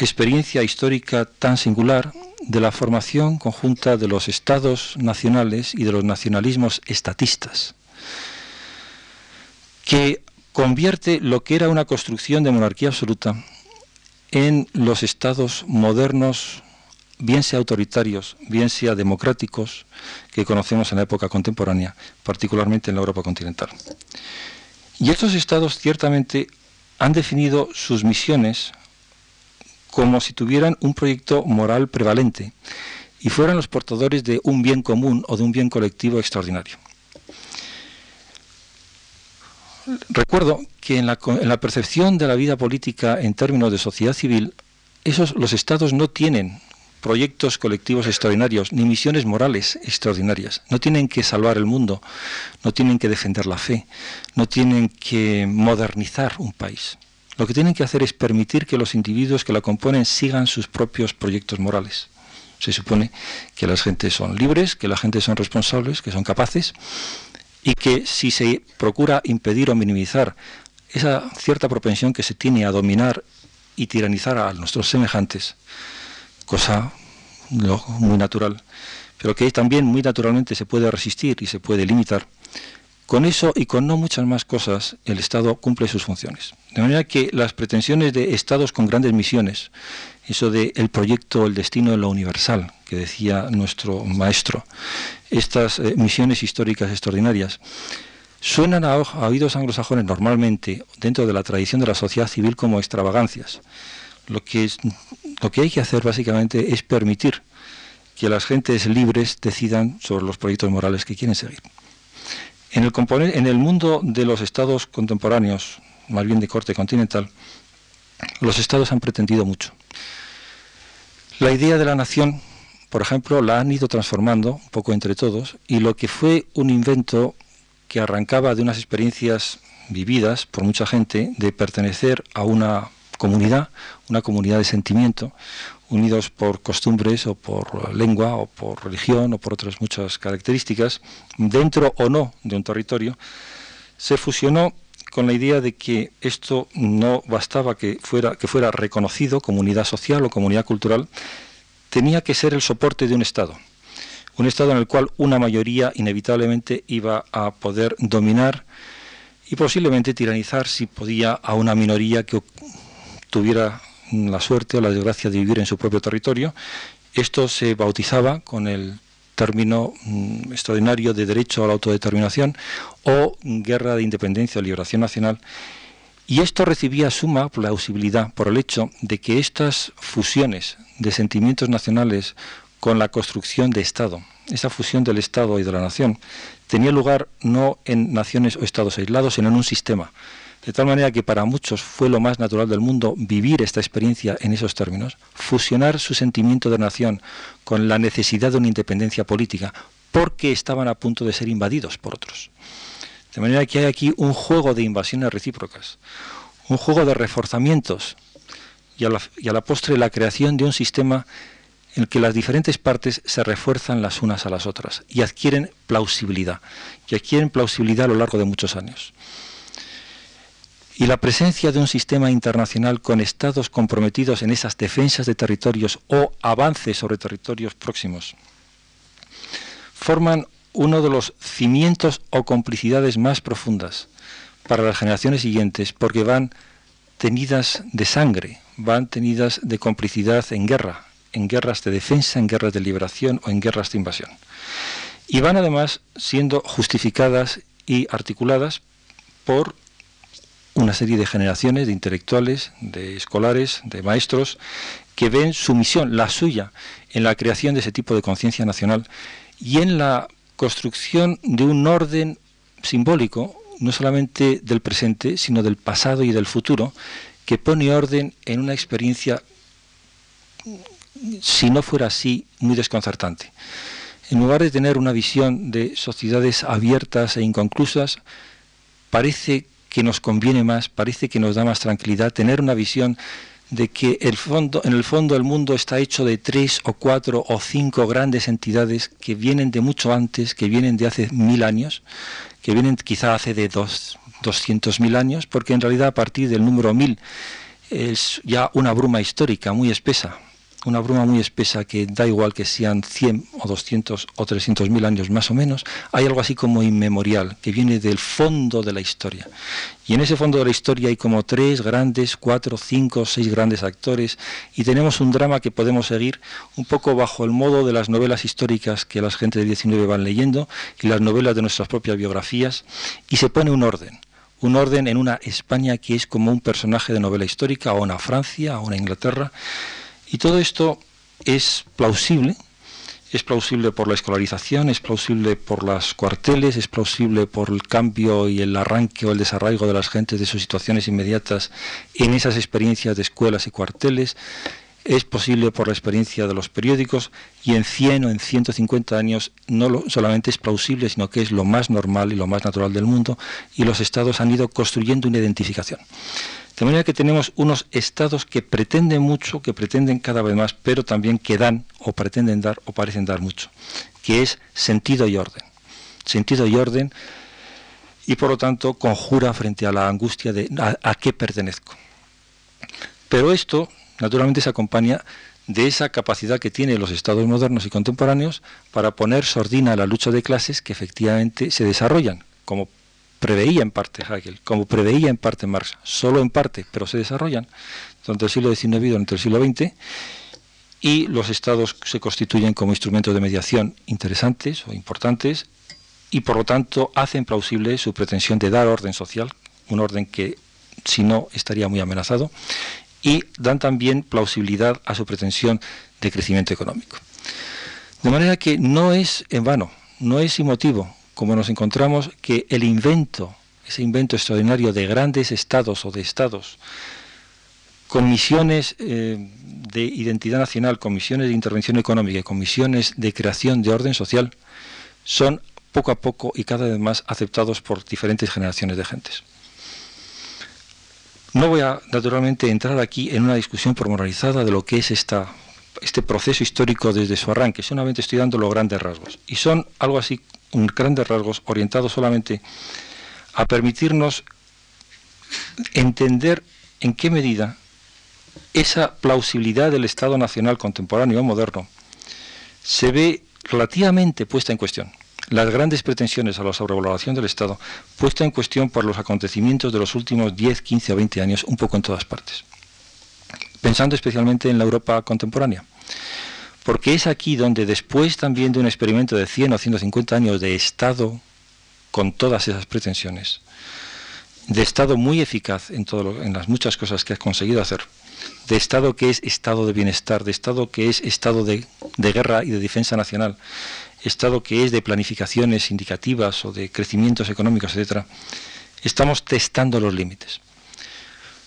S1: experiencia histórica tan singular de la formación conjunta de los estados nacionales y de los nacionalismos estatistas, que convierte lo que era una construcción de monarquía absoluta en los estados modernos, bien sea autoritarios, bien sea democráticos, que conocemos en la época contemporánea, particularmente en la Europa continental. Y estos estados ciertamente han definido sus misiones como si tuvieran un proyecto moral prevalente y fueran los portadores de un bien común o de un bien colectivo extraordinario. Recuerdo que en la, percepción de la vida política en términos de sociedad civil, esos, los estados no tienen proyectos colectivos extraordinarios, ni misiones morales extraordinarias. No tienen que salvar el mundo, no tienen que defender la fe, no tienen que modernizar un país. Lo que tienen que hacer es permitir que los individuos que la componen sigan sus propios proyectos morales. Se supone que las gentes son libres, que la gente son responsables, que son capaces y que si se procura impedir o minimizar esa cierta propensión que se tiene a dominar y tiranizar a nuestros semejantes, cosa muy natural, pero que también muy naturalmente se puede resistir y se puede limitar, con eso y con no muchas más cosas, el Estado cumple sus funciones. De manera que las pretensiones de Estados con grandes misiones, eso de el proyecto, el destino de lo universal, que decía nuestro maestro, estas eh, misiones históricas extraordinarias, suenan a, a, oídos anglosajones normalmente dentro de la tradición de la sociedad civil como extravagancias. Lo que, es, lo que hay que hacer básicamente es permitir que las gentes libres decidan sobre los proyectos morales que quieren seguir. En el, mundo de los estados contemporáneos, más bien de corte continental, los estados han pretendido mucho. La idea de la nación, por ejemplo, la han ido transformando un poco entre todos y lo que fue un invento que arrancaba de unas experiencias vividas por mucha gente de pertenecer a una comunidad, una comunidad de sentimiento, unidos por costumbres o por lengua o por religión o por otras muchas características, dentro o no de un territorio, se fusionó con la idea de que esto no bastaba que fuera, que fuera reconocido como unidad social o comunidad cultural, tenía que ser el soporte de un Estado. Un Estado en el cual una mayoría inevitablemente iba a poder dominar y posiblemente tiranizar si podía a una minoría que tuviera la suerte o la desgracia de vivir en su propio territorio. Esto se bautizaba con el término mm, extraordinario de derecho a la autodeterminación o guerra de independencia o liberación nacional. Y esto recibía suma plausibilidad por el hecho de que estas fusiones de sentimientos nacionales con la construcción de Estado, esa fusión del Estado y de la nación, tenía lugar no en naciones o estados aislados, sino en un sistema de tal manera que para muchos fue lo más natural del mundo vivir esta experiencia en esos términos, fusionar su sentimiento de nación con la necesidad de una independencia política, porque estaban a punto de ser invadidos por otros. De manera que hay aquí un juego de invasiones recíprocas, un juego de reforzamientos y a la, postre la creación de un sistema en el que las diferentes partes se refuerzan las unas a las otras y adquieren plausibilidad, y adquieren plausibilidad a lo largo de muchos años y la presencia de un sistema internacional con estados comprometidos en esas defensas de territorios o avances sobre territorios próximos forman uno de los cimientos o complicidades más profundas para las generaciones siguientes porque van tenidas de sangre, van tenidas de complicidad en guerra, en guerras de defensa, en guerras de liberación o en guerras de invasión. Y van además siendo justificadas y articuladas por una serie de generaciones de intelectuales, de escolares, de maestros, que ven su misión, la suya, en la creación de ese tipo de conciencia nacional y en la construcción de un orden simbólico, no solamente del presente, sino del pasado y del futuro, que pone orden en una experiencia, si no fuera así, muy desconcertante. En lugar de tener una visión de sociedades abiertas e inconclusas, parece que nos conviene más, parece que nos da más tranquilidad tener una visión de que el fondo, en el fondo el mundo está hecho de tres o cuatro o cinco grandes entidades que vienen de mucho antes, que vienen de hace mil años, que vienen quizá hace de dos, doscientos mil años, porque en realidad a partir del número mil es ya una bruma histórica muy espesa, una bruma muy espesa que da igual que sean 100 o 200 o 300 mil años más o menos, hay algo así como inmemorial, que viene del fondo de la historia. Y en ese fondo de la historia hay como tres grandes, cuatro, cinco, seis grandes actores y tenemos un drama que podemos seguir un poco bajo el modo de las novelas históricas que las gentes del 19 van leyendo y las novelas de nuestras propias biografías y se pone un orden un orden en una España que es como un personaje de novela histórica, o una Francia, o una Inglaterra, y todo esto es plausible, es plausible por la escolarización, es plausible por las cuarteles, es plausible por el cambio y el arranque o el desarraigo de las gentes de sus situaciones inmediatas en esas experiencias de escuelas y cuarteles, es posible por la experiencia de los periódicos y en 100 o en 150 años no solamente es plausible, sino que es lo más normal y lo más natural del mundo y los estados han ido construyendo una identificación. De manera que tenemos unos estados que pretenden mucho, que pretenden cada vez más, pero también que dan o pretenden dar o parecen dar mucho, que es sentido y orden. Sentido y orden y por lo tanto conjura frente a la angustia de a qué pertenezco. Pero esto naturalmente se acompaña de esa capacidad que tienen los estados modernos y contemporáneos para poner sordina a la lucha de clases que efectivamente se desarrollan, como preveía en parte Hegel, como preveía en parte Marx, solo en parte, pero se desarrollan durante el siglo XIX y durante el siglo XX, y los estados se constituyen como instrumentos de mediación interesantes o importantes, y por lo tanto hacen plausible su pretensión de dar orden social, un orden que si no estaría muy amenazado, y dan también plausibilidad a su pretensión de crecimiento económico. De manera que no es en vano, no es sin motivo, como nos encontramos que el invento, ese invento extraordinario de grandes estados o de estados, con misiones eh, de identidad nacional, comisiones de intervención económica comisiones de creación de orden social, son poco a poco y cada vez más aceptados por diferentes generaciones de gentes. No voy a, naturalmente, entrar aquí en una discusión pormenorizada de lo que es este proceso histórico desde su arranque, solamente estoy dando los grandes rasgos. Y son algo así, un grandes rasgos, orientados solamente a permitirnos entender en qué medida esa plausibilidad del Estado Nacional contemporáneo o moderno se ve relativamente puesta en cuestión las grandes pretensiones a la sobrevaloración del Estado puesta en cuestión por los acontecimientos de los últimos 10, 15 o 20 años un poco en todas partes. Pensando especialmente en la Europa contemporánea. Porque es aquí donde después también de un experimento de 100 o 150 años de Estado con todas esas pretensiones, de Estado muy eficaz en, todo en las muchas cosas que ha conseguido hacer, de Estado que es Estado de bienestar, de Estado que es Estado de, guerra y de defensa nacional, Estado que es de planificaciones indicativas o de crecimientos económicos, etcétera, estamos testando los límites.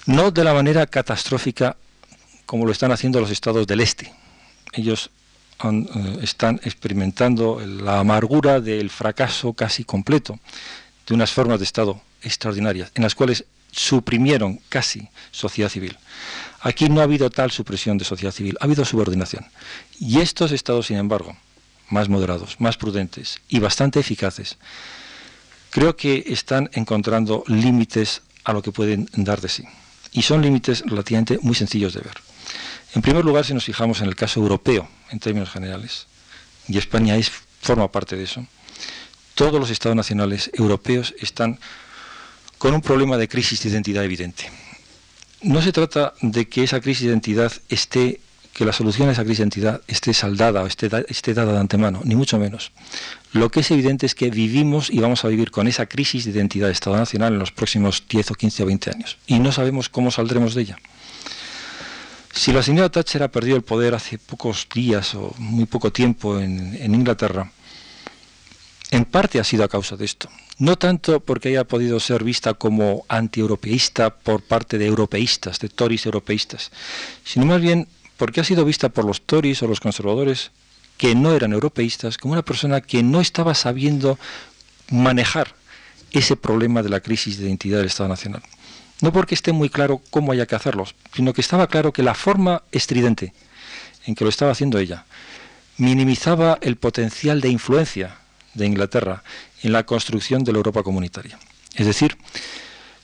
S1: No de la manera catastrófica como lo están haciendo los estados del este. Ellos eh, están experimentando la amargura del fracaso casi completo de unas formas de Estado extraordinarias, en las cuales suprimieron casi sociedad civil. Aquí no ha habido tal supresión de sociedad civil, ha habido subordinación. Y estos estados, sin embargo, más moderados, más prudentes y bastante eficaces, creo que están encontrando límites a lo que pueden dar de sí. Y son límites relativamente muy sencillos de ver. En primer lugar, si nos fijamos en el caso europeo, en términos generales, y España es, forma parte de eso, todos los estados nacionales europeos están con un problema de crisis de identidad evidente. No se trata de que esa crisis de identidad esté que la solución a esa crisis de identidad esté saldada o esté, esté, dada de antemano, ni mucho menos. Lo que es evidente es que vivimos y vamos a vivir con esa crisis de identidad de Estado Nacional en los próximos 10 o 15 o 20 años. Y no sabemos cómo saldremos de ella. Si la señora Thatcher ha perdido el poder hace pocos días o muy poco tiempo en, Inglaterra, en parte ha sido a causa de esto. No tanto porque haya podido ser vista como antieuropeísta por parte de europeístas, de Tories europeístas, sino más bien porque ha sido vista por los Tories o los conservadores que no eran europeístas como una persona que no estaba sabiendo manejar ese problema de la crisis de identidad del Estado Nacional. No porque esté muy claro cómo haya que hacerlo, sino que estaba claro que la forma estridente en que lo estaba haciendo ella minimizaba el potencial de influencia de Inglaterra en la construcción de la Europa comunitaria. Es decir,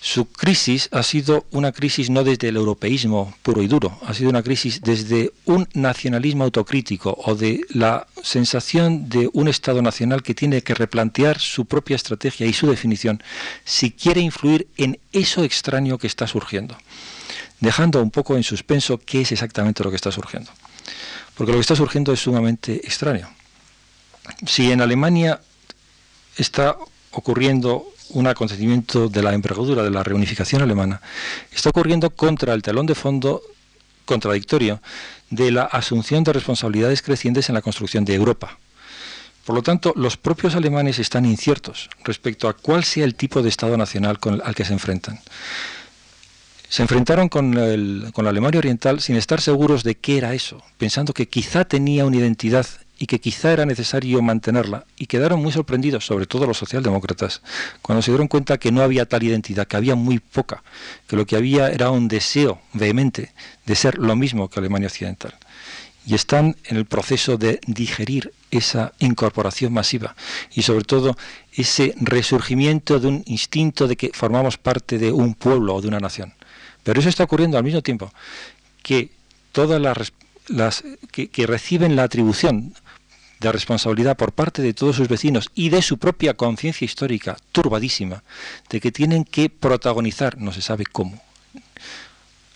S1: su crisis ha sido una crisis no desde el europeísmo puro y duro, ha sido una crisis desde un nacionalismo autocrítico o de la sensación de un Estado nacional que tiene que replantear su propia estrategia y su definición si quiere influir en eso extraño que está surgiendo, dejando un poco en suspenso qué es exactamente lo que está surgiendo. Porque lo que está surgiendo es sumamente extraño. Si en Alemania está ocurriendo un acontecimiento de la envergadura de la reunificación alemana, está ocurriendo contra el telón de fondo contradictorio de la asunción de responsabilidades crecientes en la construcción de Europa. Por lo tanto, los propios alemanes están inciertos respecto a cuál sea el tipo de Estado nacional con al que se enfrentan. se enfrentaron con, con la Alemania Oriental sin estar seguros de qué era eso, pensando que quizá tenía una identidad y que quizá era necesario mantenerla, y quedaron muy sorprendidos, sobre todo los socialdemócratas, cuando se dieron cuenta que no había tal identidad, que había muy poca, que lo que había era un deseo vehemente de ser lo mismo que Alemania Occidental. Y están en el proceso de digerir esa incorporación masiva y sobre todo ese resurgimiento de un instinto de que formamos parte de un pueblo o de una nación. Pero eso está ocurriendo al mismo tiempo que todas las, que reciben la atribución de responsabilidad por parte de todos sus vecinos y de su propia conciencia histórica turbadísima, de que tienen que protagonizar, no se sabe cómo,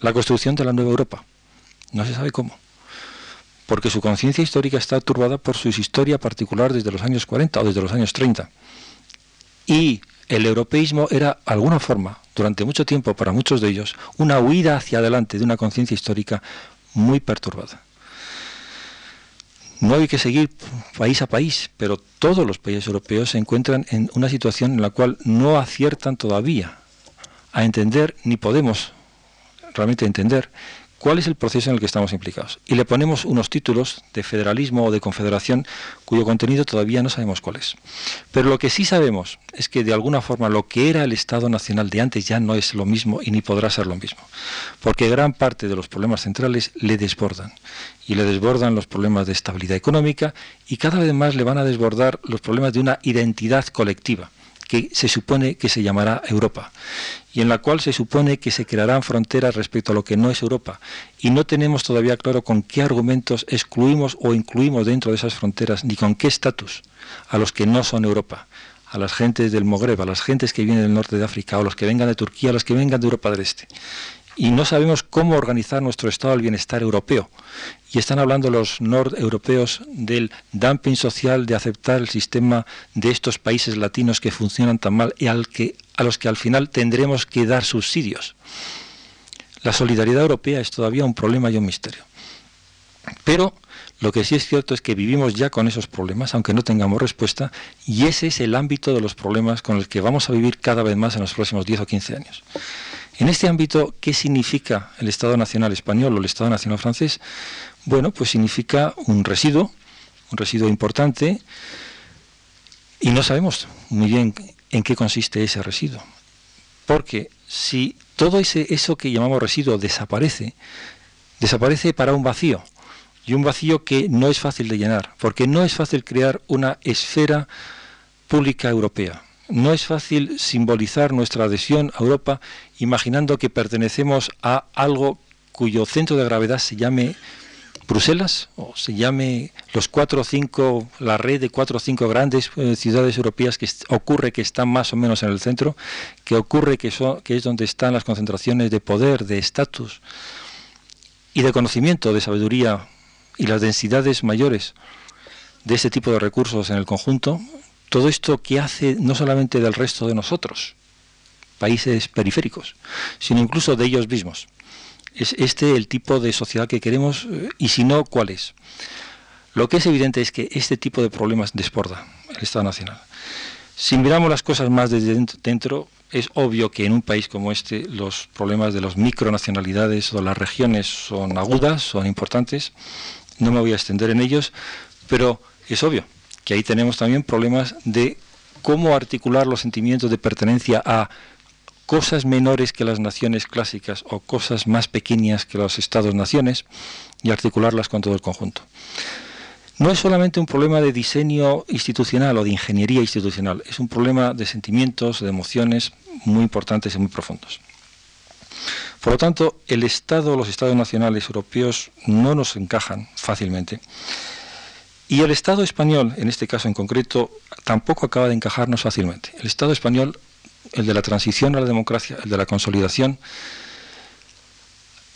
S1: la construcción de la nueva Europa. No se sabe cómo. Porque su conciencia histórica está turbada por su historia particular desde los años 40 o desde los años 30. Y el europeísmo era, alguna forma, durante mucho tiempo para muchos de ellos, una huida hacia adelante de una conciencia histórica muy perturbada. No hay que seguir país a país, pero todos los países europeos se encuentran en una situación en la cual no aciertan todavía a entender, ni podemos realmente entender, cuál es el proceso en el que estamos implicados. Y le ponemos unos títulos de federalismo o de confederación cuyo contenido todavía no sabemos cuál es. Pero lo que sí sabemos es que de alguna forma lo que era el Estado Nacional de antes ya no es lo mismo y ni podrá ser lo mismo. Porque gran parte de los problemas centrales le desbordan. Y le desbordan los problemas de estabilidad económica y cada vez más le van a desbordar los problemas de una identidad colectiva que se supone que se llamará Europa y en la cual se supone que se crearán fronteras respecto a lo que no es Europa. Y no tenemos todavía claro con qué argumentos excluimos o incluimos dentro de esas fronteras, ni con qué estatus a los que no son Europa, a las gentes del Magreb, a las gentes que vienen del norte de África, o los que vengan de Turquía, a los que vengan de Europa del Este y no sabemos cómo organizar nuestro estado del bienestar europeo. Y están hablando los nordeuropeos del dumping social, de aceptar el sistema de estos países latinos que funcionan tan mal y al que, a los que al final tendremos que dar subsidios. La solidaridad europea es todavía un problema y un misterio. Pero lo que sí es cierto es que vivimos ya con esos problemas, aunque no tengamos respuesta, y ese es el ámbito de los problemas con los que vamos a vivir cada vez más en los próximos 10 o 15 años. En este ámbito, ¿qué significa el Estado Nacional español o el Estado Nacional francés? Bueno, pues significa un residuo, un residuo importante, y no sabemos muy bien en qué consiste ese residuo. Porque si todo ese, eso que llamamos residuo desaparece, desaparece para un vacío, y un vacío que no es fácil de llenar, porque no es fácil crear una esfera pública europea no es fácil simbolizar nuestra adhesión a Europa imaginando que pertenecemos a algo cuyo centro de gravedad se llame Bruselas o se llame los cuatro o cinco, la red de cuatro o cinco grandes eh, ciudades europeas que ocurre que están más o menos en el centro, que ocurre que, que es donde están las concentraciones de poder, de estatus y de conocimiento, de sabiduría y las densidades mayores de ese tipo de recursos en el conjunto, todo esto que hace no solamente del resto de nosotros, países periféricos, sino incluso de ellos mismos. Es este el tipo de sociedad que queremos eh, y si no, ¿cuál es? Lo que es evidente es que este tipo de problemas desborda el Estado Nacional. Si miramos las cosas más desde dentro, es obvio que en un país como este los problemas de las micronacionalidades o las regiones son agudas, son importantes. No me voy a extender en ellos, pero es obvio que ahí tenemos también problemas de cómo articular los sentimientos de pertenencia a cosas menores que las naciones clásicas o cosas más pequeñas que los estados-naciones y articularlas con todo el conjunto. No es solamente un problema de diseño institucional o de ingeniería institucional, es un problema de sentimientos, de emociones muy importantes y muy profundos. Por lo tanto, el Estado, los Estados nacionales europeos no nos encajan fácilmente. Y el Estado español, en este caso en concreto, tampoco acaba de encajarnos fácilmente. El Estado español, el de la transición a la democracia, el de la consolidación,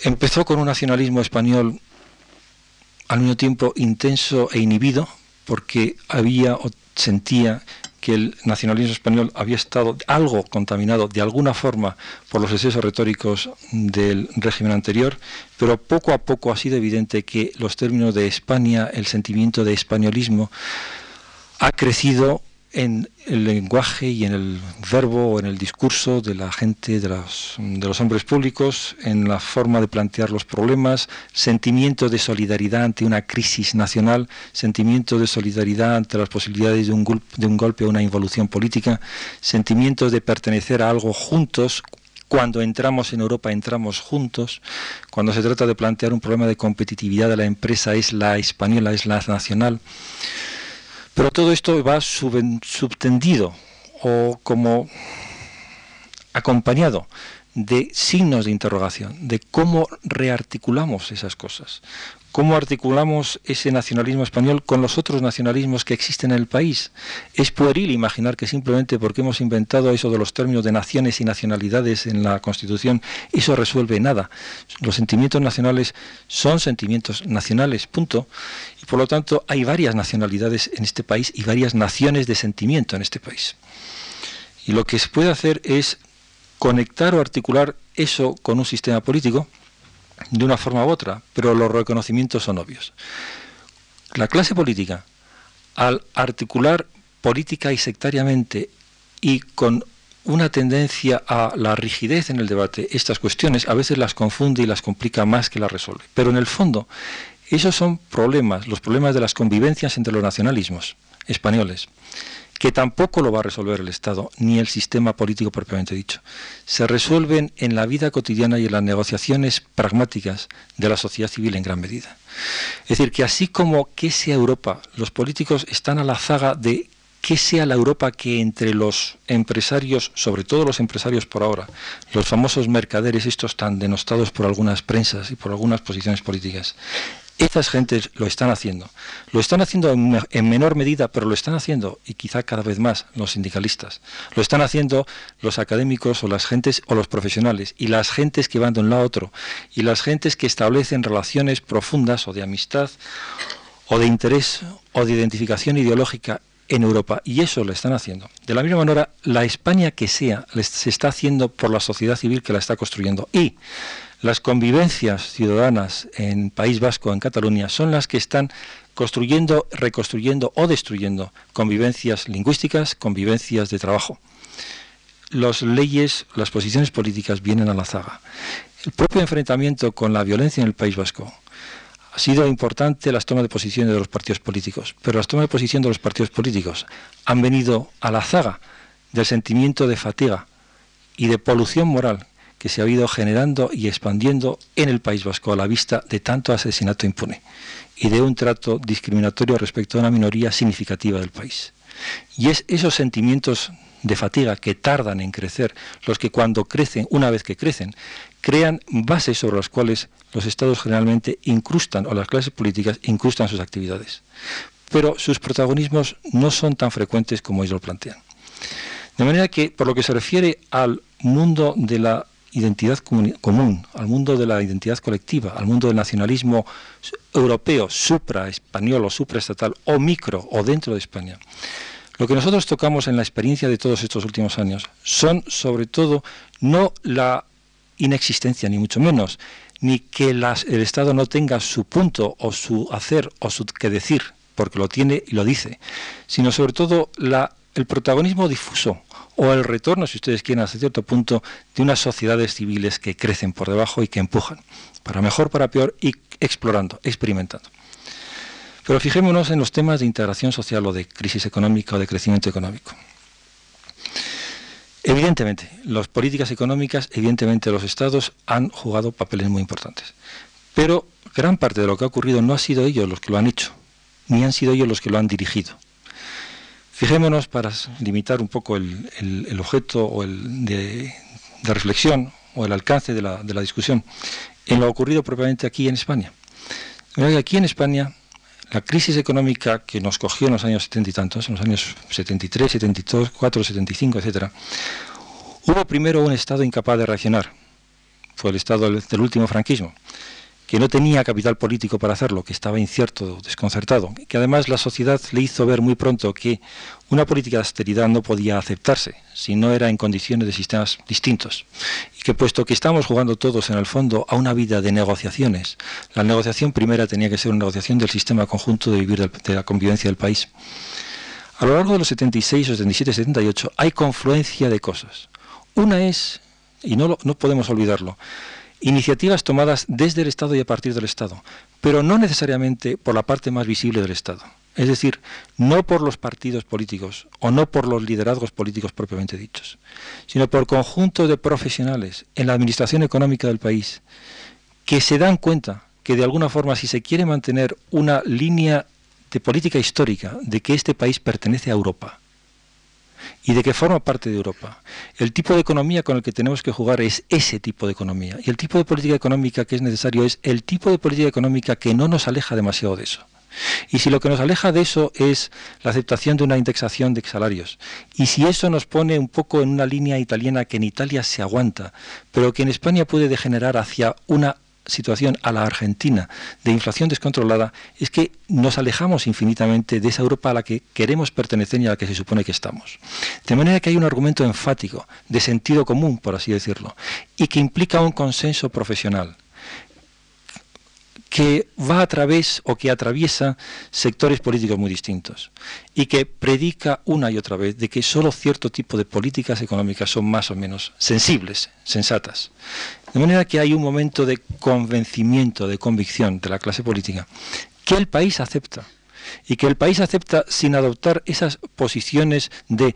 S1: empezó con un nacionalismo español al mismo tiempo intenso e inhibido, porque había o sentía que el nacionalismo español había estado algo contaminado de alguna forma por los excesos retóricos del régimen anterior, pero poco a poco ha sido evidente que los términos de España, el sentimiento de españolismo, ha crecido en el lenguaje y en el verbo o en el discurso de la gente, de los, de los hombres públicos, en la forma de plantear los problemas, sentimiento de solidaridad ante una crisis nacional, sentimiento de solidaridad ante las posibilidades de un, de un golpe o una involución política, sentimiento de pertenecer a algo juntos, cuando entramos en Europa entramos juntos. Cuando se trata de plantear un problema de competitividad de la empresa es la española, es la nacional. Pero todo esto va subtendido o como acompañado de signos de interrogación, de cómo rearticulamos esas cosas, cómo articulamos ese nacionalismo español con los otros nacionalismos que existen en el país. Es pueril imaginar que simplemente porque hemos inventado eso de los términos de naciones y nacionalidades en la Constitución, eso resuelve nada. Los sentimientos nacionales son sentimientos nacionales, punto. Y por lo tanto hay varias nacionalidades en este país y varias naciones de sentimiento en este país. Y lo que se puede hacer es conectar o articular eso con un sistema político de una forma u otra, pero los reconocimientos son obvios. La clase política, al articular política y sectariamente y con una tendencia a la rigidez en el debate, estas cuestiones a veces las confunde y las complica más que las resuelve. Pero en el fondo, esos son problemas, los problemas de las convivencias entre los nacionalismos españoles que tampoco lo va a resolver el Estado ni el sistema político propiamente dicho. Se resuelven en la vida cotidiana y en las negociaciones pragmáticas de la sociedad civil en gran medida. Es decir, que así como que sea Europa, los políticos están a la zaga de que sea la Europa que entre los empresarios, sobre todo los empresarios por ahora, los famosos mercaderes, estos tan denostados por algunas prensas y por algunas posiciones políticas, esas gentes lo están haciendo. Lo están haciendo en, menor medida, pero lo están haciendo, y quizá cada vez más, los sindicalistas. Lo están haciendo los académicos o las gentes o los profesionales, y las gentes que van de un lado a otro, y las gentes que establecen relaciones profundas o de amistad, o de interés, o de identificación ideológica en Europa. Y eso lo están haciendo. De la misma manera, la España que sea, se está haciendo por la sociedad civil que la está construyendo. Y las convivencias ciudadanas en País Vasco, en Cataluña, son las que están construyendo, reconstruyendo o destruyendo convivencias lingüísticas, convivencias de trabajo. Las leyes, las posiciones políticas vienen a la zaga. El propio enfrentamiento con la violencia en el País Vasco ha sido importante las tomas de posición de los partidos políticos, pero las tomas de posición de los partidos políticos han venido a la zaga del sentimiento de fatiga y de polución moral que se ha ido generando y expandiendo en el País Vasco a la vista de tanto asesinato impune y de un trato discriminatorio respecto a una minoría significativa del país. Y es esos sentimientos de fatiga que tardan en crecer, los que cuando crecen, una vez que crecen, crean bases sobre las cuales los estados generalmente incrustan, o las clases políticas incrustan sus actividades. Pero sus protagonismos no son tan frecuentes como ellos lo plantean. De manera que, por lo que se refiere al mundo de la identidad común, al mundo de la identidad colectiva, al mundo del nacionalismo europeo, supra-español o supraestatal, o micro, o dentro de España. Lo que nosotros tocamos en la experiencia de todos estos últimos años son, sobre todo, no la inexistencia, ni mucho menos, ni que el Estado no tenga su punto o su hacer o su que decir, porque lo tiene y lo dice, sino sobre todo la, el protagonismo difuso o el retorno, si ustedes quieren, hasta cierto punto, de unas sociedades civiles que crecen por debajo y que empujan, para mejor, para peor, y explorando, experimentando. Pero fijémonos en los temas de integración social o de crisis económica o de crecimiento económico. Evidentemente, las políticas económicas, evidentemente los estados han jugado papeles muy importantes. Pero gran parte de lo que ha ocurrido no ha sido ellos los que lo han hecho, ni han sido ellos los que lo han dirigido. Fijémonos para limitar un poco el, objeto o el de, reflexión o el alcance de la, discusión en lo ocurrido propiamente aquí en España. Aquí en España, la crisis económica que nos cogió en los años setenta y tantos, en los años 73, 72, 4, 75, etcétera, hubo primero un Estado incapaz de reaccionar. Fue el Estado del último franquismo que no tenía capital político para hacerlo, que estaba incierto, desconcertado, que además la sociedad le hizo ver muy pronto que una política de austeridad no podía aceptarse si no era en condiciones de sistemas distintos. Y que puesto que estamos jugando todos en el fondo a una vida de negociaciones, la negociación primera tenía que ser una negociación del sistema conjunto de vivir de la convivencia del país. A lo largo de los 76, 77, 78 hay confluencia de cosas. Una es, y no, no podemos olvidarlo, iniciativas tomadas desde el Estado y a partir del Estado, pero no necesariamente por la parte más visible del Estado. Es decir, no por los partidos políticos o no por los liderazgos políticos propiamente dichos, sino por conjunto de profesionales en la administración económica del país que se dan cuenta que de alguna forma si se quiere mantener una línea de política histórica de que este país pertenece a Europa y de que forma parte de Europa, el tipo de economía con el que tenemos que jugar es ese tipo de economía y el tipo de política económica que es necesario es el tipo de política económica que no nos aleja demasiado de eso. Y si lo que nos aleja de eso es la aceptación de una indexación de salarios, y si eso nos pone un poco en una línea italiana que en Italia se aguanta, pero que en España puede degenerar hacia una situación a la Argentina de inflación descontrolada, es que nos alejamos infinitamente de esa Europa a la que queremos pertenecer y a la que se supone que estamos. De manera que hay un argumento enfático, de sentido común, por así decirlo, y que implica un consenso profesional que va a través o que atraviesa sectores políticos muy distintos y que predica una y otra vez de que solo cierto tipo de políticas económicas son más o menos sensibles, sensatas. De manera que hay un momento de convencimiento, de convicción de la clase política que el país acepta y que el país acepta sin adoptar esas posiciones de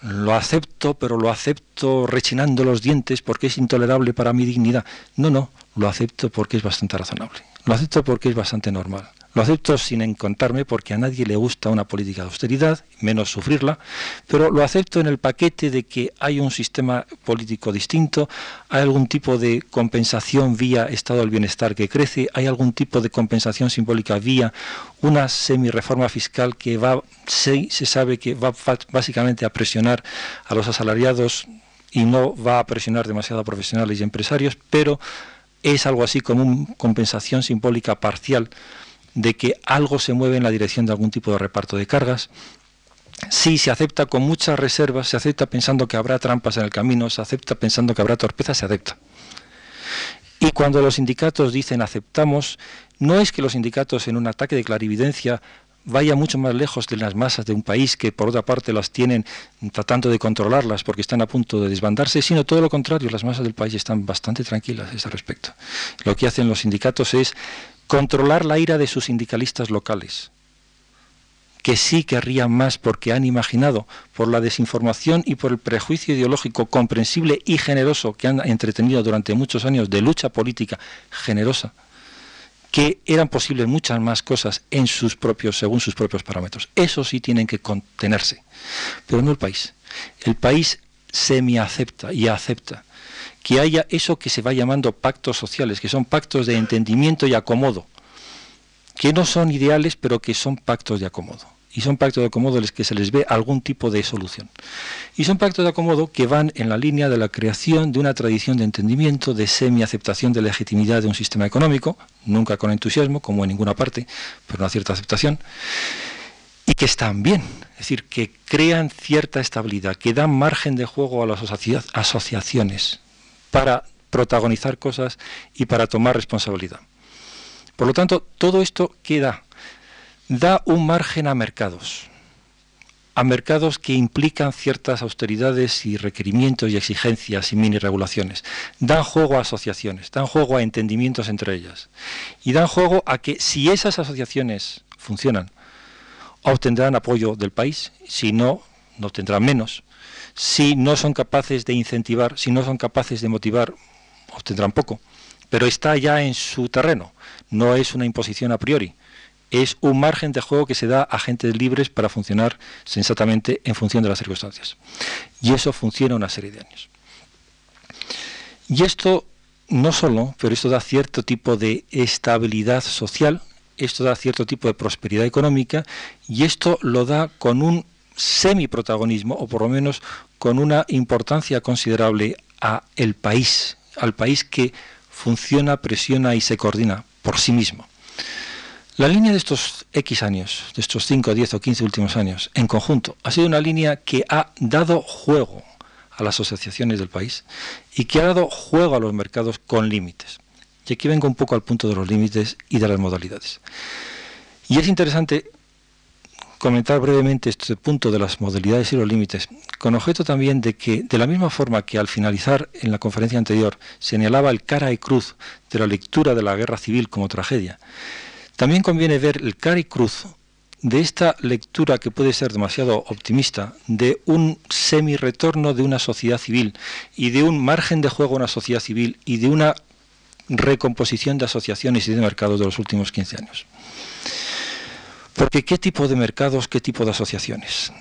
S1: lo acepto, pero lo acepto rechinando los dientes porque es intolerable para mi dignidad. No, no, lo acepto porque es bastante razonable. Lo acepto porque es bastante normal. Lo acepto sin encontrarme porque a nadie le gusta una política de austeridad, menos sufrirla, pero lo acepto en el paquete de que hay un sistema político distinto, hay algún tipo de compensación vía estado del bienestar que crece, hay algún tipo de compensación simbólica vía una semi-reforma fiscal que va, se, se sabe que va básicamente a presionar a los asalariados y no va a presionar demasiado a profesionales y empresarios, pero es algo así como una compensación simbólica parcial de que algo se mueve en la dirección de algún tipo de reparto de cargas. Sí, se acepta con muchas reservas, se acepta pensando que habrá trampas en el camino, se acepta pensando que habrá torpeza, se acepta. Y cuando los sindicatos dicen aceptamos, no es que los sindicatos en un ataque de clarividencia vaya mucho más lejos de las masas de un país que por otra parte las tienen tratando de controlarlas porque están a punto de desbandarse, sino todo lo contrario, las masas del país están bastante tranquilas a ese respecto. Lo que hacen los sindicatos es controlar la ira de sus sindicalistas locales, que sí querrían más porque han imaginado, por la desinformación y por el prejuicio ideológico comprensible y generoso que han entretenido durante muchos años de lucha política generosa, que eran posibles muchas más cosas en sus propios, según sus propios parámetros. Eso sí tienen que contenerse, pero no el país. El país semi acepta y acepta que haya eso que se va llamando pactos sociales, que son pactos de entendimiento y acomodo, que no son ideales, pero que son pactos de acomodo. Y son pactos de acomodo en los que se les ve algún tipo de solución. Y son pactos de acomodo que van en la línea de la creación de una tradición de entendimiento, de semi-aceptación de legitimidad de un sistema económico, nunca con entusiasmo, como en ninguna parte, pero una cierta aceptación, y que están bien, es decir, que crean cierta estabilidad, que dan margen de juego a las asociaciones, para protagonizar cosas y para tomar responsabilidad. Por lo tanto, todo esto queda, da un margen a mercados, a mercados que implican ciertas austeridades y requerimientos y exigencias y mini regulaciones. Dan juego a asociaciones, dan juego a entendimientos entre ellas. Y dan juego a que si esas asociaciones funcionan, obtendrán apoyo del país, si no, no obtendrán menos si no son capaces de incentivar, si no son capaces de motivar, obtendrán poco. Pero está ya en su terreno, no es una imposición a priori, es un margen de juego que se da a agentes libres para funcionar sensatamente en función de las circunstancias. Y eso funciona una serie de años. Y esto no solo, pero esto da cierto tipo de estabilidad social, esto da cierto tipo de prosperidad económica y esto lo da con un semi-protagonismo, o por lo menos con una importancia considerable a el país, al país que funciona, presiona y se coordina por sí mismo. La línea de estos X años, de estos 5, 10 o 15 últimos años, en conjunto, ha sido una línea que ha dado juego a las asociaciones del país y que ha dado juego a los mercados con límites. Y aquí vengo un poco al punto de los límites y de las modalidades. Y es interesante comentar brevemente este punto de las modalidades y los límites, con objeto también de que, de la misma forma que al finalizar en la conferencia anterior señalaba el cara y cruz de la lectura de la guerra civil como tragedia, también conviene ver el cara y cruz de esta lectura que puede ser demasiado optimista, de un semi-retorno de una sociedad civil y de un margen de juego a una sociedad civil y de una recomposición de asociaciones y de mercados de los últimos 15 años. Porque ¿qué tipo de mercados, qué tipo de asociaciones?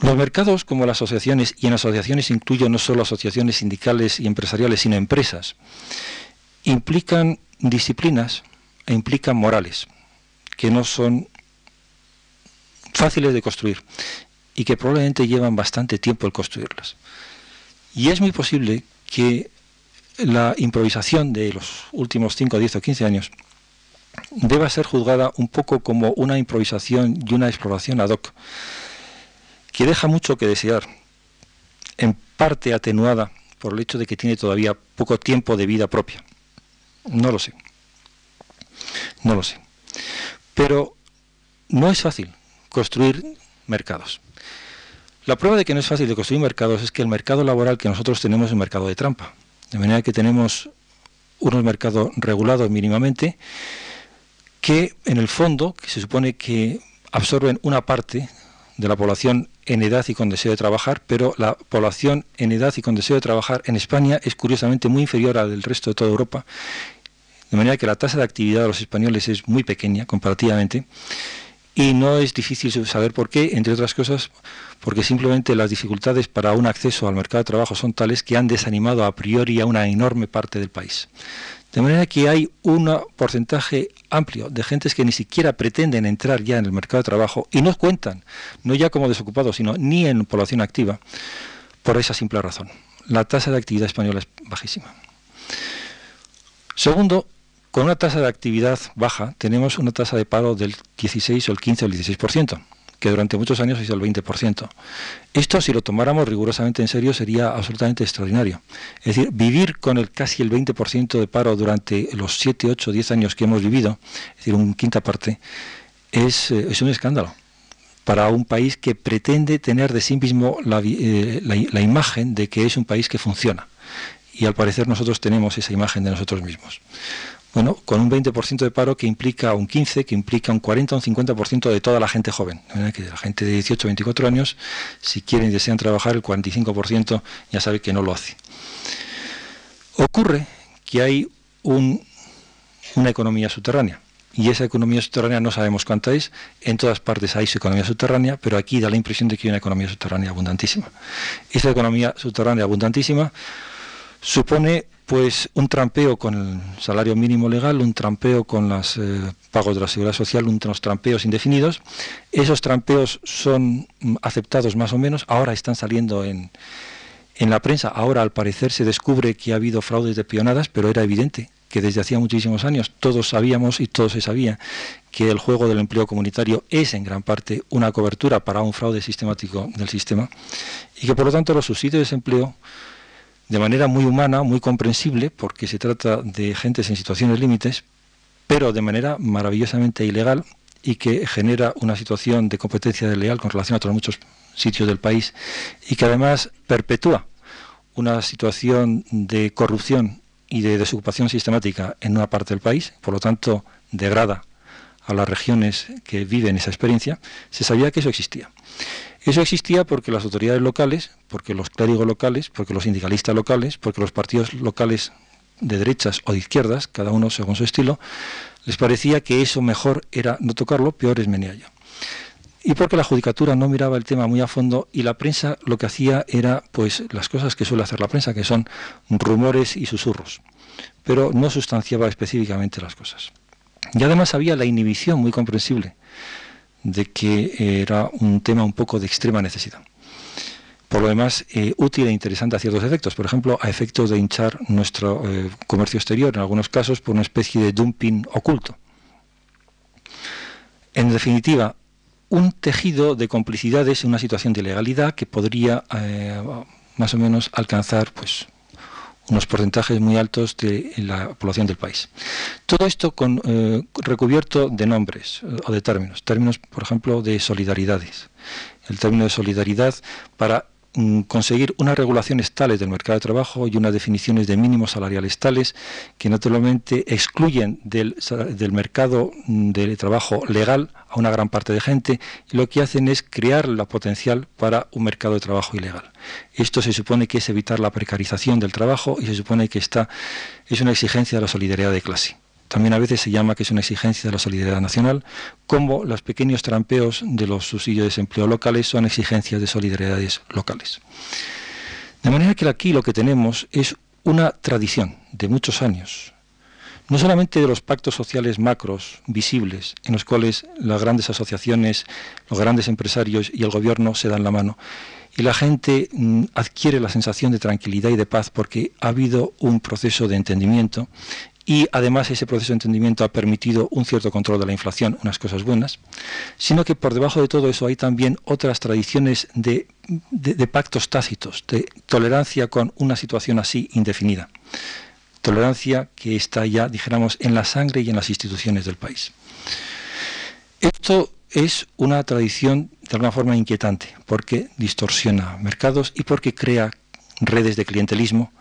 S1: Los mercados, como las asociaciones, y en asociaciones incluyo no solo asociaciones sindicales y empresariales, sino empresas, implican disciplinas e implican morales, que no son fáciles de construir y que probablemente llevan bastante tiempo el construirlas. Y es muy posible que la improvisación de los últimos 5, 10 o 15 años deba ser juzgada un poco como una improvisación y una exploración ad hoc, que deja mucho que desear, en parte atenuada por el hecho de que tiene todavía poco tiempo de vida propia. No lo sé. No lo sé. Pero no es fácil construir mercados. La prueba de que no es fácil de construir mercados es que el mercado laboral que nosotros tenemos es un mercado de trampa. De manera que tenemos unos mercados regulados mínimamente que en el fondo, que se supone que absorben una parte de la población en edad y con deseo de trabajar, pero la población en edad y con deseo de trabajar en España es curiosamente muy inferior al del resto de toda Europa, de manera que la tasa de actividad de los españoles es muy pequeña comparativamente y no es difícil saber por qué, entre otras cosas, porque simplemente las dificultades para un acceso al mercado de trabajo son tales que han desanimado a priori a una enorme parte del país. De manera que hay un porcentaje amplio de gentes que ni siquiera pretenden entrar ya en el mercado de trabajo y no cuentan, no ya como desocupados, sino ni en población activa, por esa simple razón. La tasa de actividad española es bajísima. Segundo, con una tasa de actividad baja tenemos una tasa de paro del 16 o el 15 o el 16% que durante muchos años ha el 20%. Esto, si lo tomáramos rigurosamente en serio, sería absolutamente extraordinario. Es decir, vivir con el casi el 20% de paro durante los 7, 8, 10 años que hemos vivido, es decir, un quinta parte, es, eh, es un escándalo para un país que pretende tener de sí mismo la, eh, la imagen de que es un país que funciona. Y al parecer nosotros tenemos esa imagen de nosotros mismos. Bueno, con un 20% de paro que implica un 15, que implica un 40 o un 50% de toda la gente joven. Que la gente de 18 o 24 años, si quieren y desean trabajar, el 45% ya sabe que no lo hace. Ocurre que hay una economía subterránea. Y esa economía subterránea no sabemos cuánta es. En todas partes hay su economía subterránea, pero aquí da la impresión de que hay una economía subterránea abundantísima. Esa economía subterránea abundantísima supone pues un trampeo con el salario mínimo legal, un trampeo con los eh, pagos de la seguridad social, unos trampeos indefinidos. Esos trampeos son mm, aceptados más o menos, ahora están saliendo en, en la prensa, ahora al parecer se descubre que ha habido fraudes de pionadas, pero era evidente que desde hacía muchísimos años todos sabíamos y todos se sabía que el juego del empleo comunitario es en gran parte una cobertura para un fraude sistemático del sistema y que por lo tanto los subsidios de desempleo de manera muy humana, muy comprensible, porque se trata de gentes en situaciones límites, pero de manera maravillosamente ilegal y que genera una situación de competencia desleal con relación a otros muchos sitios del país y que además perpetúa una situación de corrupción y de desocupación sistemática en una parte del país, por lo tanto degrada a las regiones que viven esa experiencia, se sabía que eso existía. Eso existía porque las autoridades locales, porque los clérigos locales, porque los sindicalistas locales, porque los partidos locales de derechas o de izquierdas, cada uno según su estilo, les parecía que eso mejor era no tocarlo, peor es meneallo. Y porque la judicatura no miraba el tema muy a fondo y la prensa lo que hacía era pues las cosas que suele hacer la prensa, que son rumores y susurros, pero no sustanciaba específicamente las cosas. Y además había la inhibición muy comprensible de que era un tema un poco de extrema necesidad. Por lo demás, eh, útil e interesante a ciertos efectos, por ejemplo, a efectos de hinchar nuestro eh, comercio exterior, en algunos casos por una especie de dumping oculto. En definitiva, un tejido de complicidades en una situación de ilegalidad que podría eh, más o menos alcanzar pues, unos porcentajes muy altos de la población del país. Todo esto con, eh, recubierto de nombres eh, o de términos, términos, por ejemplo, de solidaridades. El término de solidaridad para conseguir unas regulaciones tales del mercado de trabajo y unas definiciones de mínimos salariales tales que naturalmente excluyen del, del mercado mm, de trabajo legal a una gran parte de gente y lo que hacen es crear la potencial para un mercado de trabajo ilegal. Esto se supone que es evitar la precarización del trabajo y se supone que está, es una exigencia de la solidaridad de clase. También a veces se llama que es una exigencia de la solidaridad nacional, como los pequeños trampeos de los subsidios de desempleo locales son exigencias de solidaridades locales. De manera que aquí lo que tenemos es una tradición de muchos años, no solamente de los pactos sociales macros visibles, en los cuales las grandes asociaciones, los grandes empresarios y el gobierno se dan la mano, y la gente mm, adquiere la sensación de tranquilidad y de paz porque ha habido un proceso de entendimiento y además ese proceso de entendimiento ha permitido un cierto control de la inflación, unas cosas buenas, sino que por debajo de todo eso hay también otras tradiciones de, pactos tácitos, de tolerancia con una situación así indefinida. Tolerancia que está ya, dijéramos, en la sangre y en las instituciones del país. Esto es una tradición de alguna forma inquietante, porque distorsiona mercados y porque crea redes de clientelismo.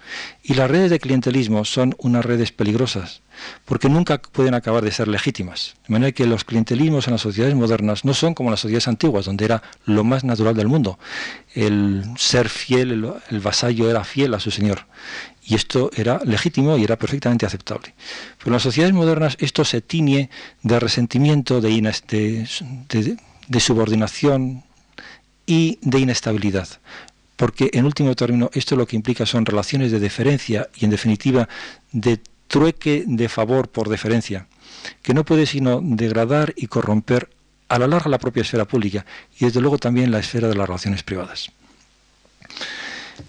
S1: Y las redes de clientelismo son unas redes peligrosas, porque nunca pueden acabar de ser legítimas. De manera que los clientelismos en las sociedades modernas no son como las sociedades antiguas, donde era lo más natural del mundo. El ser fiel, el, vasallo era fiel a su señor. Y esto era legítimo y era perfectamente aceptable. Pero en las sociedades modernas esto se tiñe de resentimiento, de, de subordinación y de inestabilidad porque en último término esto lo que implica son relaciones de deferencia y en definitiva de trueque de favor por deferencia, que no puede sino degradar y corromper a la larga la propia esfera pública y desde luego también la esfera de las relaciones privadas.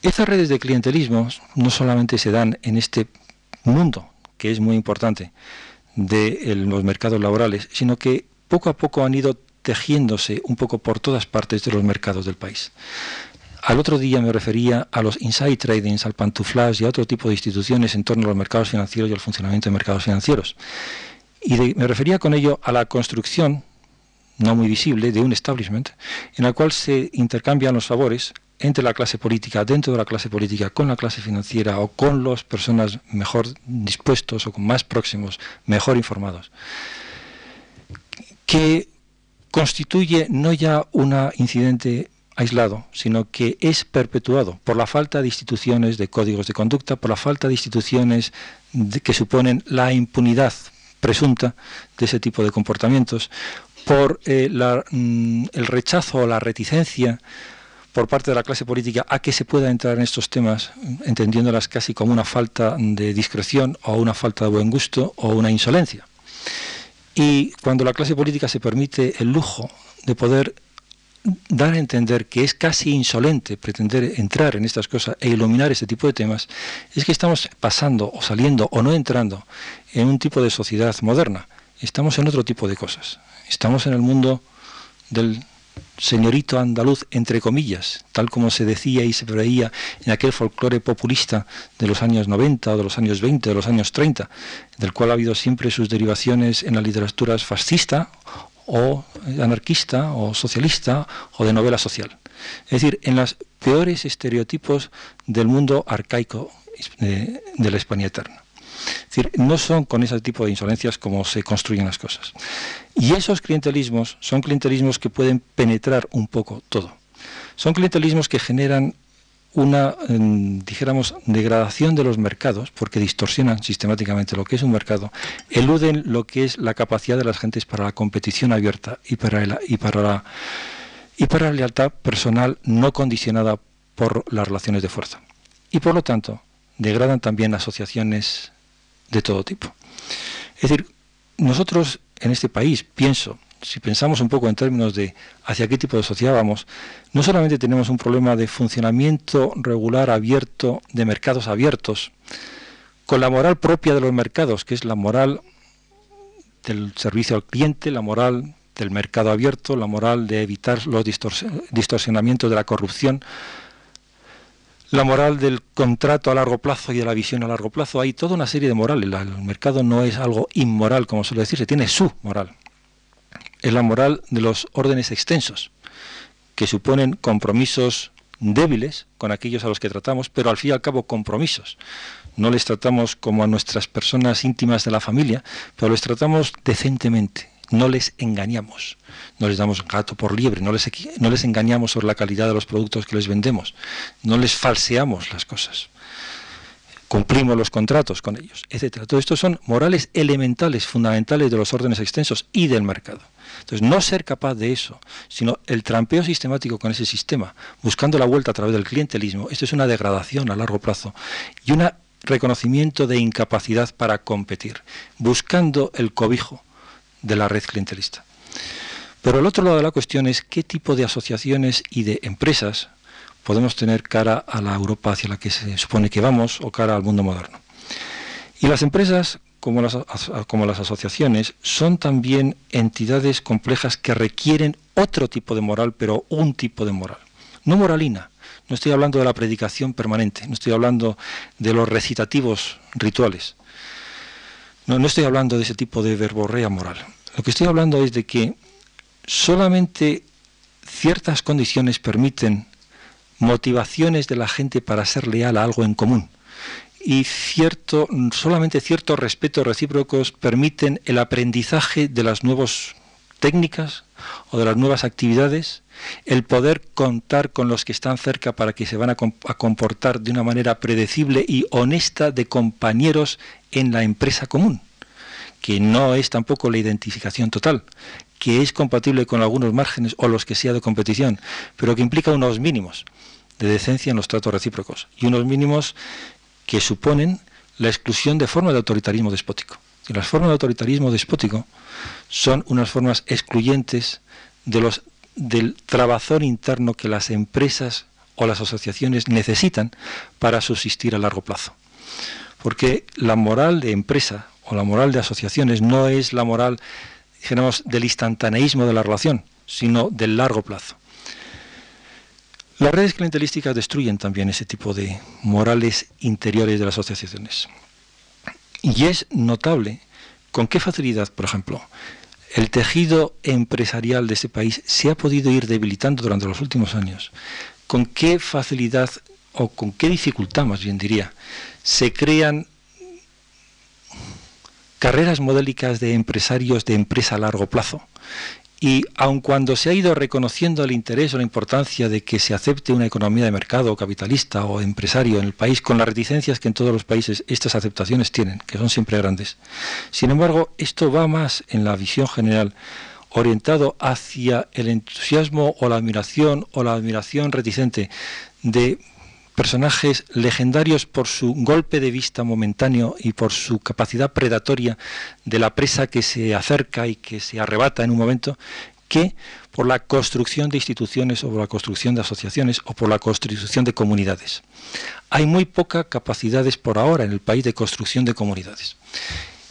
S1: Estas redes de clientelismo no solamente se dan en este mundo, que es muy importante, de los mercados laborales, sino que poco a poco han ido tejiéndose un poco por todas partes de los mercados del país. Al otro día me refería a los inside tradings, al pantuflas y a otro tipo de instituciones en torno a los mercados financieros y al funcionamiento de mercados financieros. Y me refería con ello a la construcción, no muy visible, de un establishment en el cual se intercambian los favores entre la clase política, dentro de la clase política, con la clase financiera o con las personas mejor dispuestos o con más próximos, mejor informados, que constituye no ya un incidente aislado, sino que es perpetuado por la falta de instituciones de códigos de conducta, por la falta de instituciones que suponen la impunidad presunta de ese tipo de comportamientos, por eh, mm, el rechazo o la reticencia por parte de la clase política a que se pueda entrar en estos temas, entendiéndolas casi como una falta de discreción o una falta de buen gusto o una insolencia. Y cuando la clase política se permite el lujo de poder dar a entender que es casi insolente pretender entrar en estas cosas e iluminar este tipo de temas, es que estamos pasando o saliendo o no entrando en un tipo de sociedad moderna. Estamos en otro tipo de cosas. Estamos en el mundo del señorito andaluz, entre comillas, tal como se decía y se veía en aquel folclore populista de los años 90 o de los años 20, de los años 30, del cual ha habido siempre sus derivaciones en las literaturas fascista o anarquista o socialista o de novela social. Es decir, en los peores estereotipos del mundo arcaico de, la España eterna. Es decir, no son con ese tipo de insolencias como se construyen las cosas. Y esos clientelismos son clientelismos que pueden penetrar un poco todo. Son clientelismos que generan una, dijéramos, degradación de los mercados, porque distorsionan sistemáticamente lo que es un mercado, eluden lo que es la capacidad de las gentes para la competición abierta y para, la, y para, la, y para la lealtad personal no condicionada por las relaciones de fuerza. Y por lo tanto, degradan también asociaciones de todo tipo. Es decir, nosotros en este país, pienso, si pensamos un poco en términos de hacia qué tipo de sociedad vamos, no solamente tenemos un problema de funcionamiento regular abierto, de mercados abiertos, con la moral propia de los mercados, que es la moral del servicio al cliente, la moral del mercado abierto, la moral de evitar los distorsionamientos de la corrupción, la moral del contrato a largo plazo y de la visión a largo plazo. Hay toda una serie de morales. El mercado no es algo inmoral, como suele decirse, tiene su moral. Es la moral de los órdenes extensos, que suponen compromisos débiles con aquellos a los que tratamos, pero al fin y al cabo compromisos. No les tratamos como a nuestras personas íntimas de la familia, pero les tratamos decentemente, no les engañamos, no les damos gato por liebre, no les, no les engañamos sobre la calidad de los productos que les vendemos, no les falseamos las cosas, cumplimos los contratos con ellos, etc. Todo esto son morales elementales, fundamentales de los órdenes extensos y del mercado. Entonces, no ser capaz de eso, sino el trampeo sistemático con ese sistema, buscando la vuelta a través del clientelismo, esto es una degradación a largo plazo y un reconocimiento de incapacidad para competir, buscando el cobijo de la red clientelista. Pero el otro lado de la cuestión es qué tipo de asociaciones y de empresas podemos tener cara a la Europa hacia la que se supone que vamos o cara al mundo moderno. Y las empresas, como las, como las asociaciones, son también entidades complejas que requieren otro tipo de moral, pero un tipo de moral. No moralina, no estoy hablando de la predicación permanente, no estoy hablando de los recitativos rituales, no, no estoy hablando de ese tipo de verborrea moral. Lo que estoy hablando es de que solamente ciertas condiciones permiten motivaciones de la gente para ser leal a algo en común. Y cierto, solamente ciertos respetos recíprocos permiten el aprendizaje de las nuevas técnicas o de las nuevas actividades, el poder contar con los que están cerca para que se van a, a comportar de una manera predecible y honesta de compañeros en la empresa común, que no es tampoco la identificación total, que es compatible con algunos márgenes o los que sea de competición, pero que implica unos mínimos de decencia en los tratos recíprocos y unos mínimos que suponen la exclusión de formas de autoritarismo despótico. Y las formas de autoritarismo despótico son unas formas excluyentes de los, del trabazón interno que las empresas o las asociaciones necesitan para subsistir a largo plazo. Porque la moral de empresa o la moral de asociaciones no es la moral, digamos, del instantaneísmo de la relación, sino del largo plazo. Las redes clientelísticas destruyen también ese tipo de morales interiores de las asociaciones. Y es notable con qué facilidad, por ejemplo, el tejido empresarial de ese país se ha podido ir debilitando durante los últimos años. Con qué facilidad o con qué dificultad, más bien diría, se crean carreras modélicas de empresarios de empresa a largo plazo. Y aun cuando se ha ido reconociendo el interés o la importancia de que se acepte una economía de mercado capitalista o empresario en el país, con las reticencias que en todos los países estas aceptaciones tienen, que son siempre grandes, sin embargo, esto va más en la visión general orientado hacia el entusiasmo o la admiración o la admiración reticente de personajes legendarios por su golpe de vista momentáneo y por su capacidad predatoria de la presa que se acerca y que se arrebata en un momento, que por la construcción de instituciones o por la construcción de asociaciones o por la construcción de comunidades. Hay muy pocas capacidades por ahora en el país de construcción de comunidades.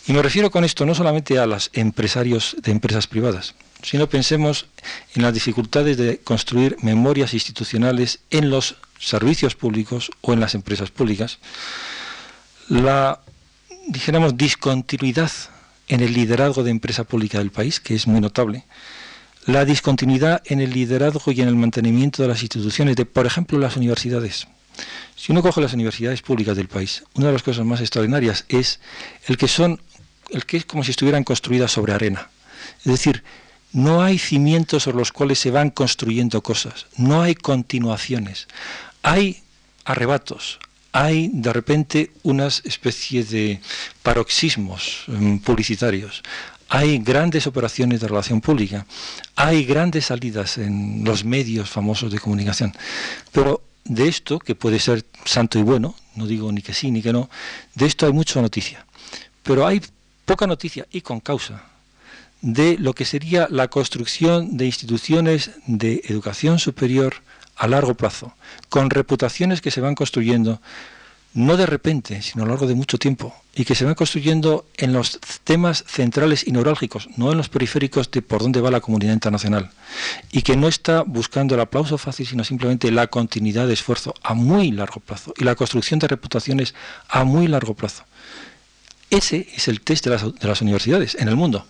S1: Y me refiero con esto no solamente a los empresarios de empresas privadas, sino pensemos en las dificultades de construir memorias institucionales en los servicios públicos o en las empresas públicas, la, discontinuidad en el liderazgo de empresa pública del país, que es muy notable, la discontinuidad en el liderazgo y en el mantenimiento de las instituciones, de, por ejemplo, las universidades. Si uno coge las universidades públicas del país, una de las cosas más extraordinarias es el que son, el que es como si estuvieran construidas sobre arena. Es decir, no hay cimientos sobre los cuales se van construyendo cosas, no hay continuaciones. Hay arrebatos, hay de repente unas especies de paroxismos mm, publicitarios, hay grandes operaciones de relación pública, hay grandes salidas en los medios famosos de comunicación, pero de esto, que puede ser santo y bueno, no digo ni que sí ni que no, de esto hay mucha noticia, pero hay poca noticia y con causa de lo que sería la construcción de instituciones de educación superior, a largo plazo, con reputaciones que se van construyendo no de repente, sino a lo largo de mucho tiempo, y que se van construyendo en los temas centrales y neurálgicos, no en los periféricos de por dónde va la comunidad internacional, y que no está buscando el aplauso fácil, sino simplemente la continuidad de esfuerzo a muy largo plazo y la construcción de reputaciones a muy largo plazo. Ese es el test de las, de las universidades en el mundo,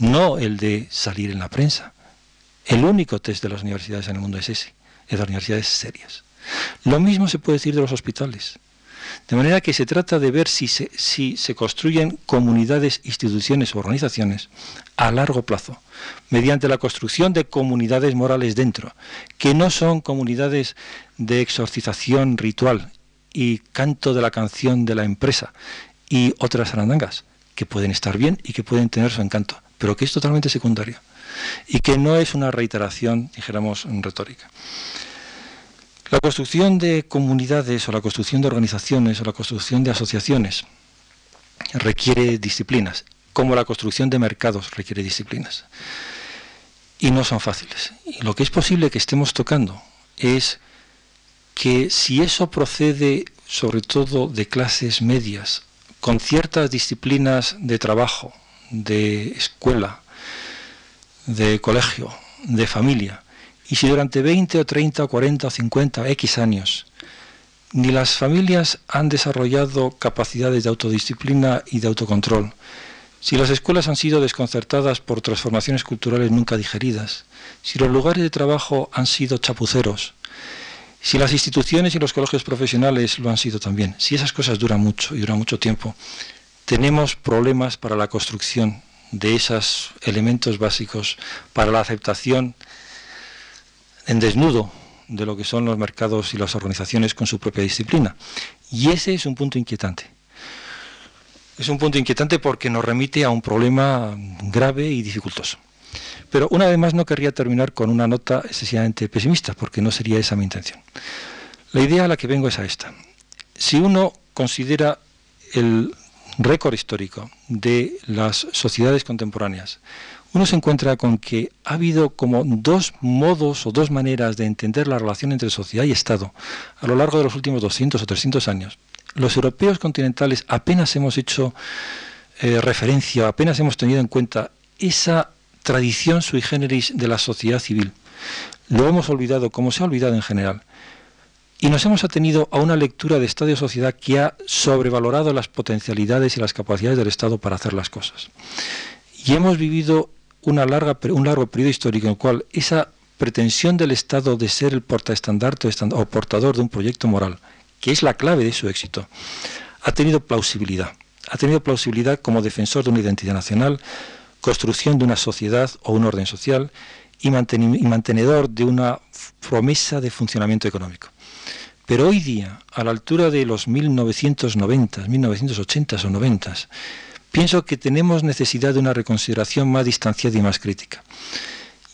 S1: no el de salir en la prensa. El único test de las universidades en el mundo es ese, es de las universidades serias. Lo mismo se puede decir de los hospitales. De manera que se trata de ver si se, si se construyen comunidades, instituciones o organizaciones a largo plazo, mediante la construcción de comunidades morales dentro, que no son comunidades de exorcización ritual y canto de la canción de la empresa y otras arandangas, que pueden estar bien y que pueden tener su encanto, pero que es totalmente secundario y que no es una reiteración, dijéramos, retórica. La construcción de comunidades o la construcción de organizaciones o la construcción de asociaciones requiere disciplinas, como la construcción de mercados requiere disciplinas. Y no son fáciles. Lo que es posible que estemos tocando es que si eso procede sobre todo de clases medias, con ciertas disciplinas de trabajo, de escuela, de colegio, de familia, y si durante 20 o 30 o 40 o 50 X años ni las familias han desarrollado capacidades de autodisciplina y de autocontrol, si las escuelas han sido desconcertadas por transformaciones culturales nunca digeridas, si los lugares de trabajo han sido chapuceros, si las instituciones y los colegios profesionales lo han sido también, si esas cosas duran mucho y duran mucho tiempo, tenemos problemas para la construcción de esos elementos básicos para la aceptación en desnudo de lo que son los mercados y las organizaciones con su propia disciplina. Y ese es un punto inquietante. Es un punto inquietante porque nos remite a un problema grave y dificultoso. Pero una vez más no querría terminar con una nota excesivamente pesimista, porque no sería esa mi intención. La idea a la que vengo es a esta. Si uno considera el récord histórico de las sociedades contemporáneas uno se encuentra con que ha habido como dos modos o dos maneras de entender la relación entre sociedad y Estado a lo largo de los últimos 200 o 300 años. Los europeos continentales apenas hemos hecho eh, referencia, apenas hemos tenido en cuenta esa tradición sui generis de la sociedad civil. Lo hemos olvidado, como se ha olvidado en general. Y nos hemos atenido a una lectura de Estado y sociedad que ha sobrevalorado las potencialidades y las capacidades del Estado para hacer las cosas. Y hemos vivido un largo periodo histórico en el cual esa pretensión del Estado de ser el portaestandarte o portador de un proyecto moral, que es la clave de su éxito, ha tenido plausibilidad. Ha tenido plausibilidad como defensor de una identidad nacional, construcción de una sociedad o un orden social y, mantenedor de una promesa de funcionamiento económico. Pero hoy día, a la altura de los 1990, 1980 o 90, pienso que tenemos necesidad de una reconsideración más distanciada y más crítica.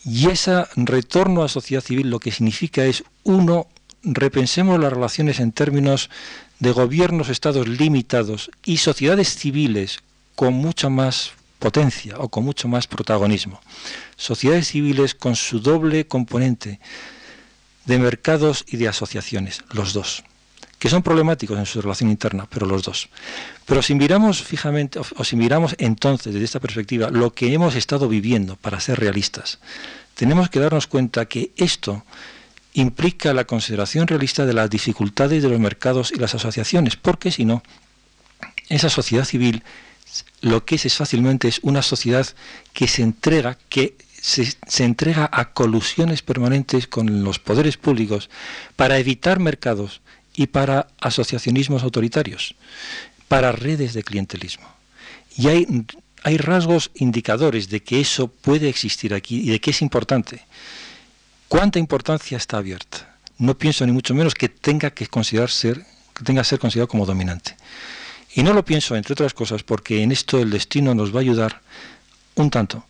S1: Y ese retorno a sociedad civil lo que significa es, uno, repensemos las relaciones en términos de gobiernos, estados limitados y sociedades civiles con mucha más potencia o con mucho más protagonismo. Sociedades civiles con su doble componente de mercados y de asociaciones, los dos que son problemáticos en su relación interna, pero los dos. Pero si miramos fijamente, o si miramos entonces desde esta perspectiva lo que hemos estado viviendo para ser realistas, tenemos que darnos cuenta que esto implica la consideración realista de las dificultades de los mercados y las asociaciones, porque si no, esa sociedad civil lo que es es fácilmente es una sociedad que se entrega, que se, entrega a colusiones permanentes con los poderes públicos para evitar mercados y para asociacionismos autoritarios, para redes de clientelismo. Y hay, hay rasgos indicadores de que eso puede existir aquí y de que es importante. ¿Cuánta importancia está abierta? No pienso ni mucho menos que tenga que considerar ser, que tenga que ser considerado como dominante. Y no lo pienso, entre otras cosas, porque en esto el destino nos va a ayudar un tanto,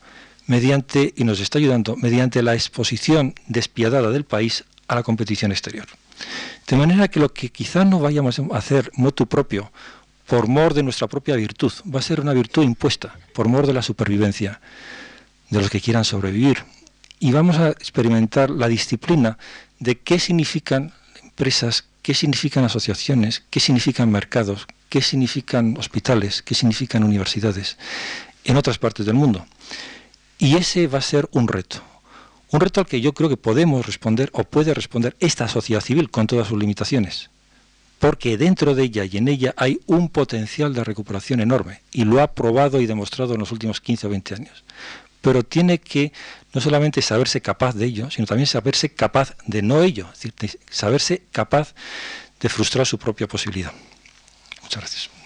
S1: mediante, y nos está ayudando, mediante la exposición despiadada del país a la competición exterior. De manera que lo que quizá no vayamos a hacer motu propio, por mor de nuestra propia virtud, va a ser una virtud impuesta, por mor de la supervivencia de los que quieran sobrevivir. Y vamos a experimentar la disciplina de qué significan empresas qué significan asociaciones, qué significan mercados, qué significan hospitales, qué significan universidades en otras partes del mundo. Y ese va a ser un reto. Un reto al que yo creo que podemos responder o puede responder esta sociedad civil con todas sus limitaciones. Porque dentro de ella y en ella hay un potencial de recuperación enorme y lo ha probado y demostrado en los últimos 15 o 20 años. Pero tiene que no solamente saberse capaz de ello, sino también saberse capaz de no ello, es decir, saberse capaz de frustrar su propia posibilidad. Muchas gracias.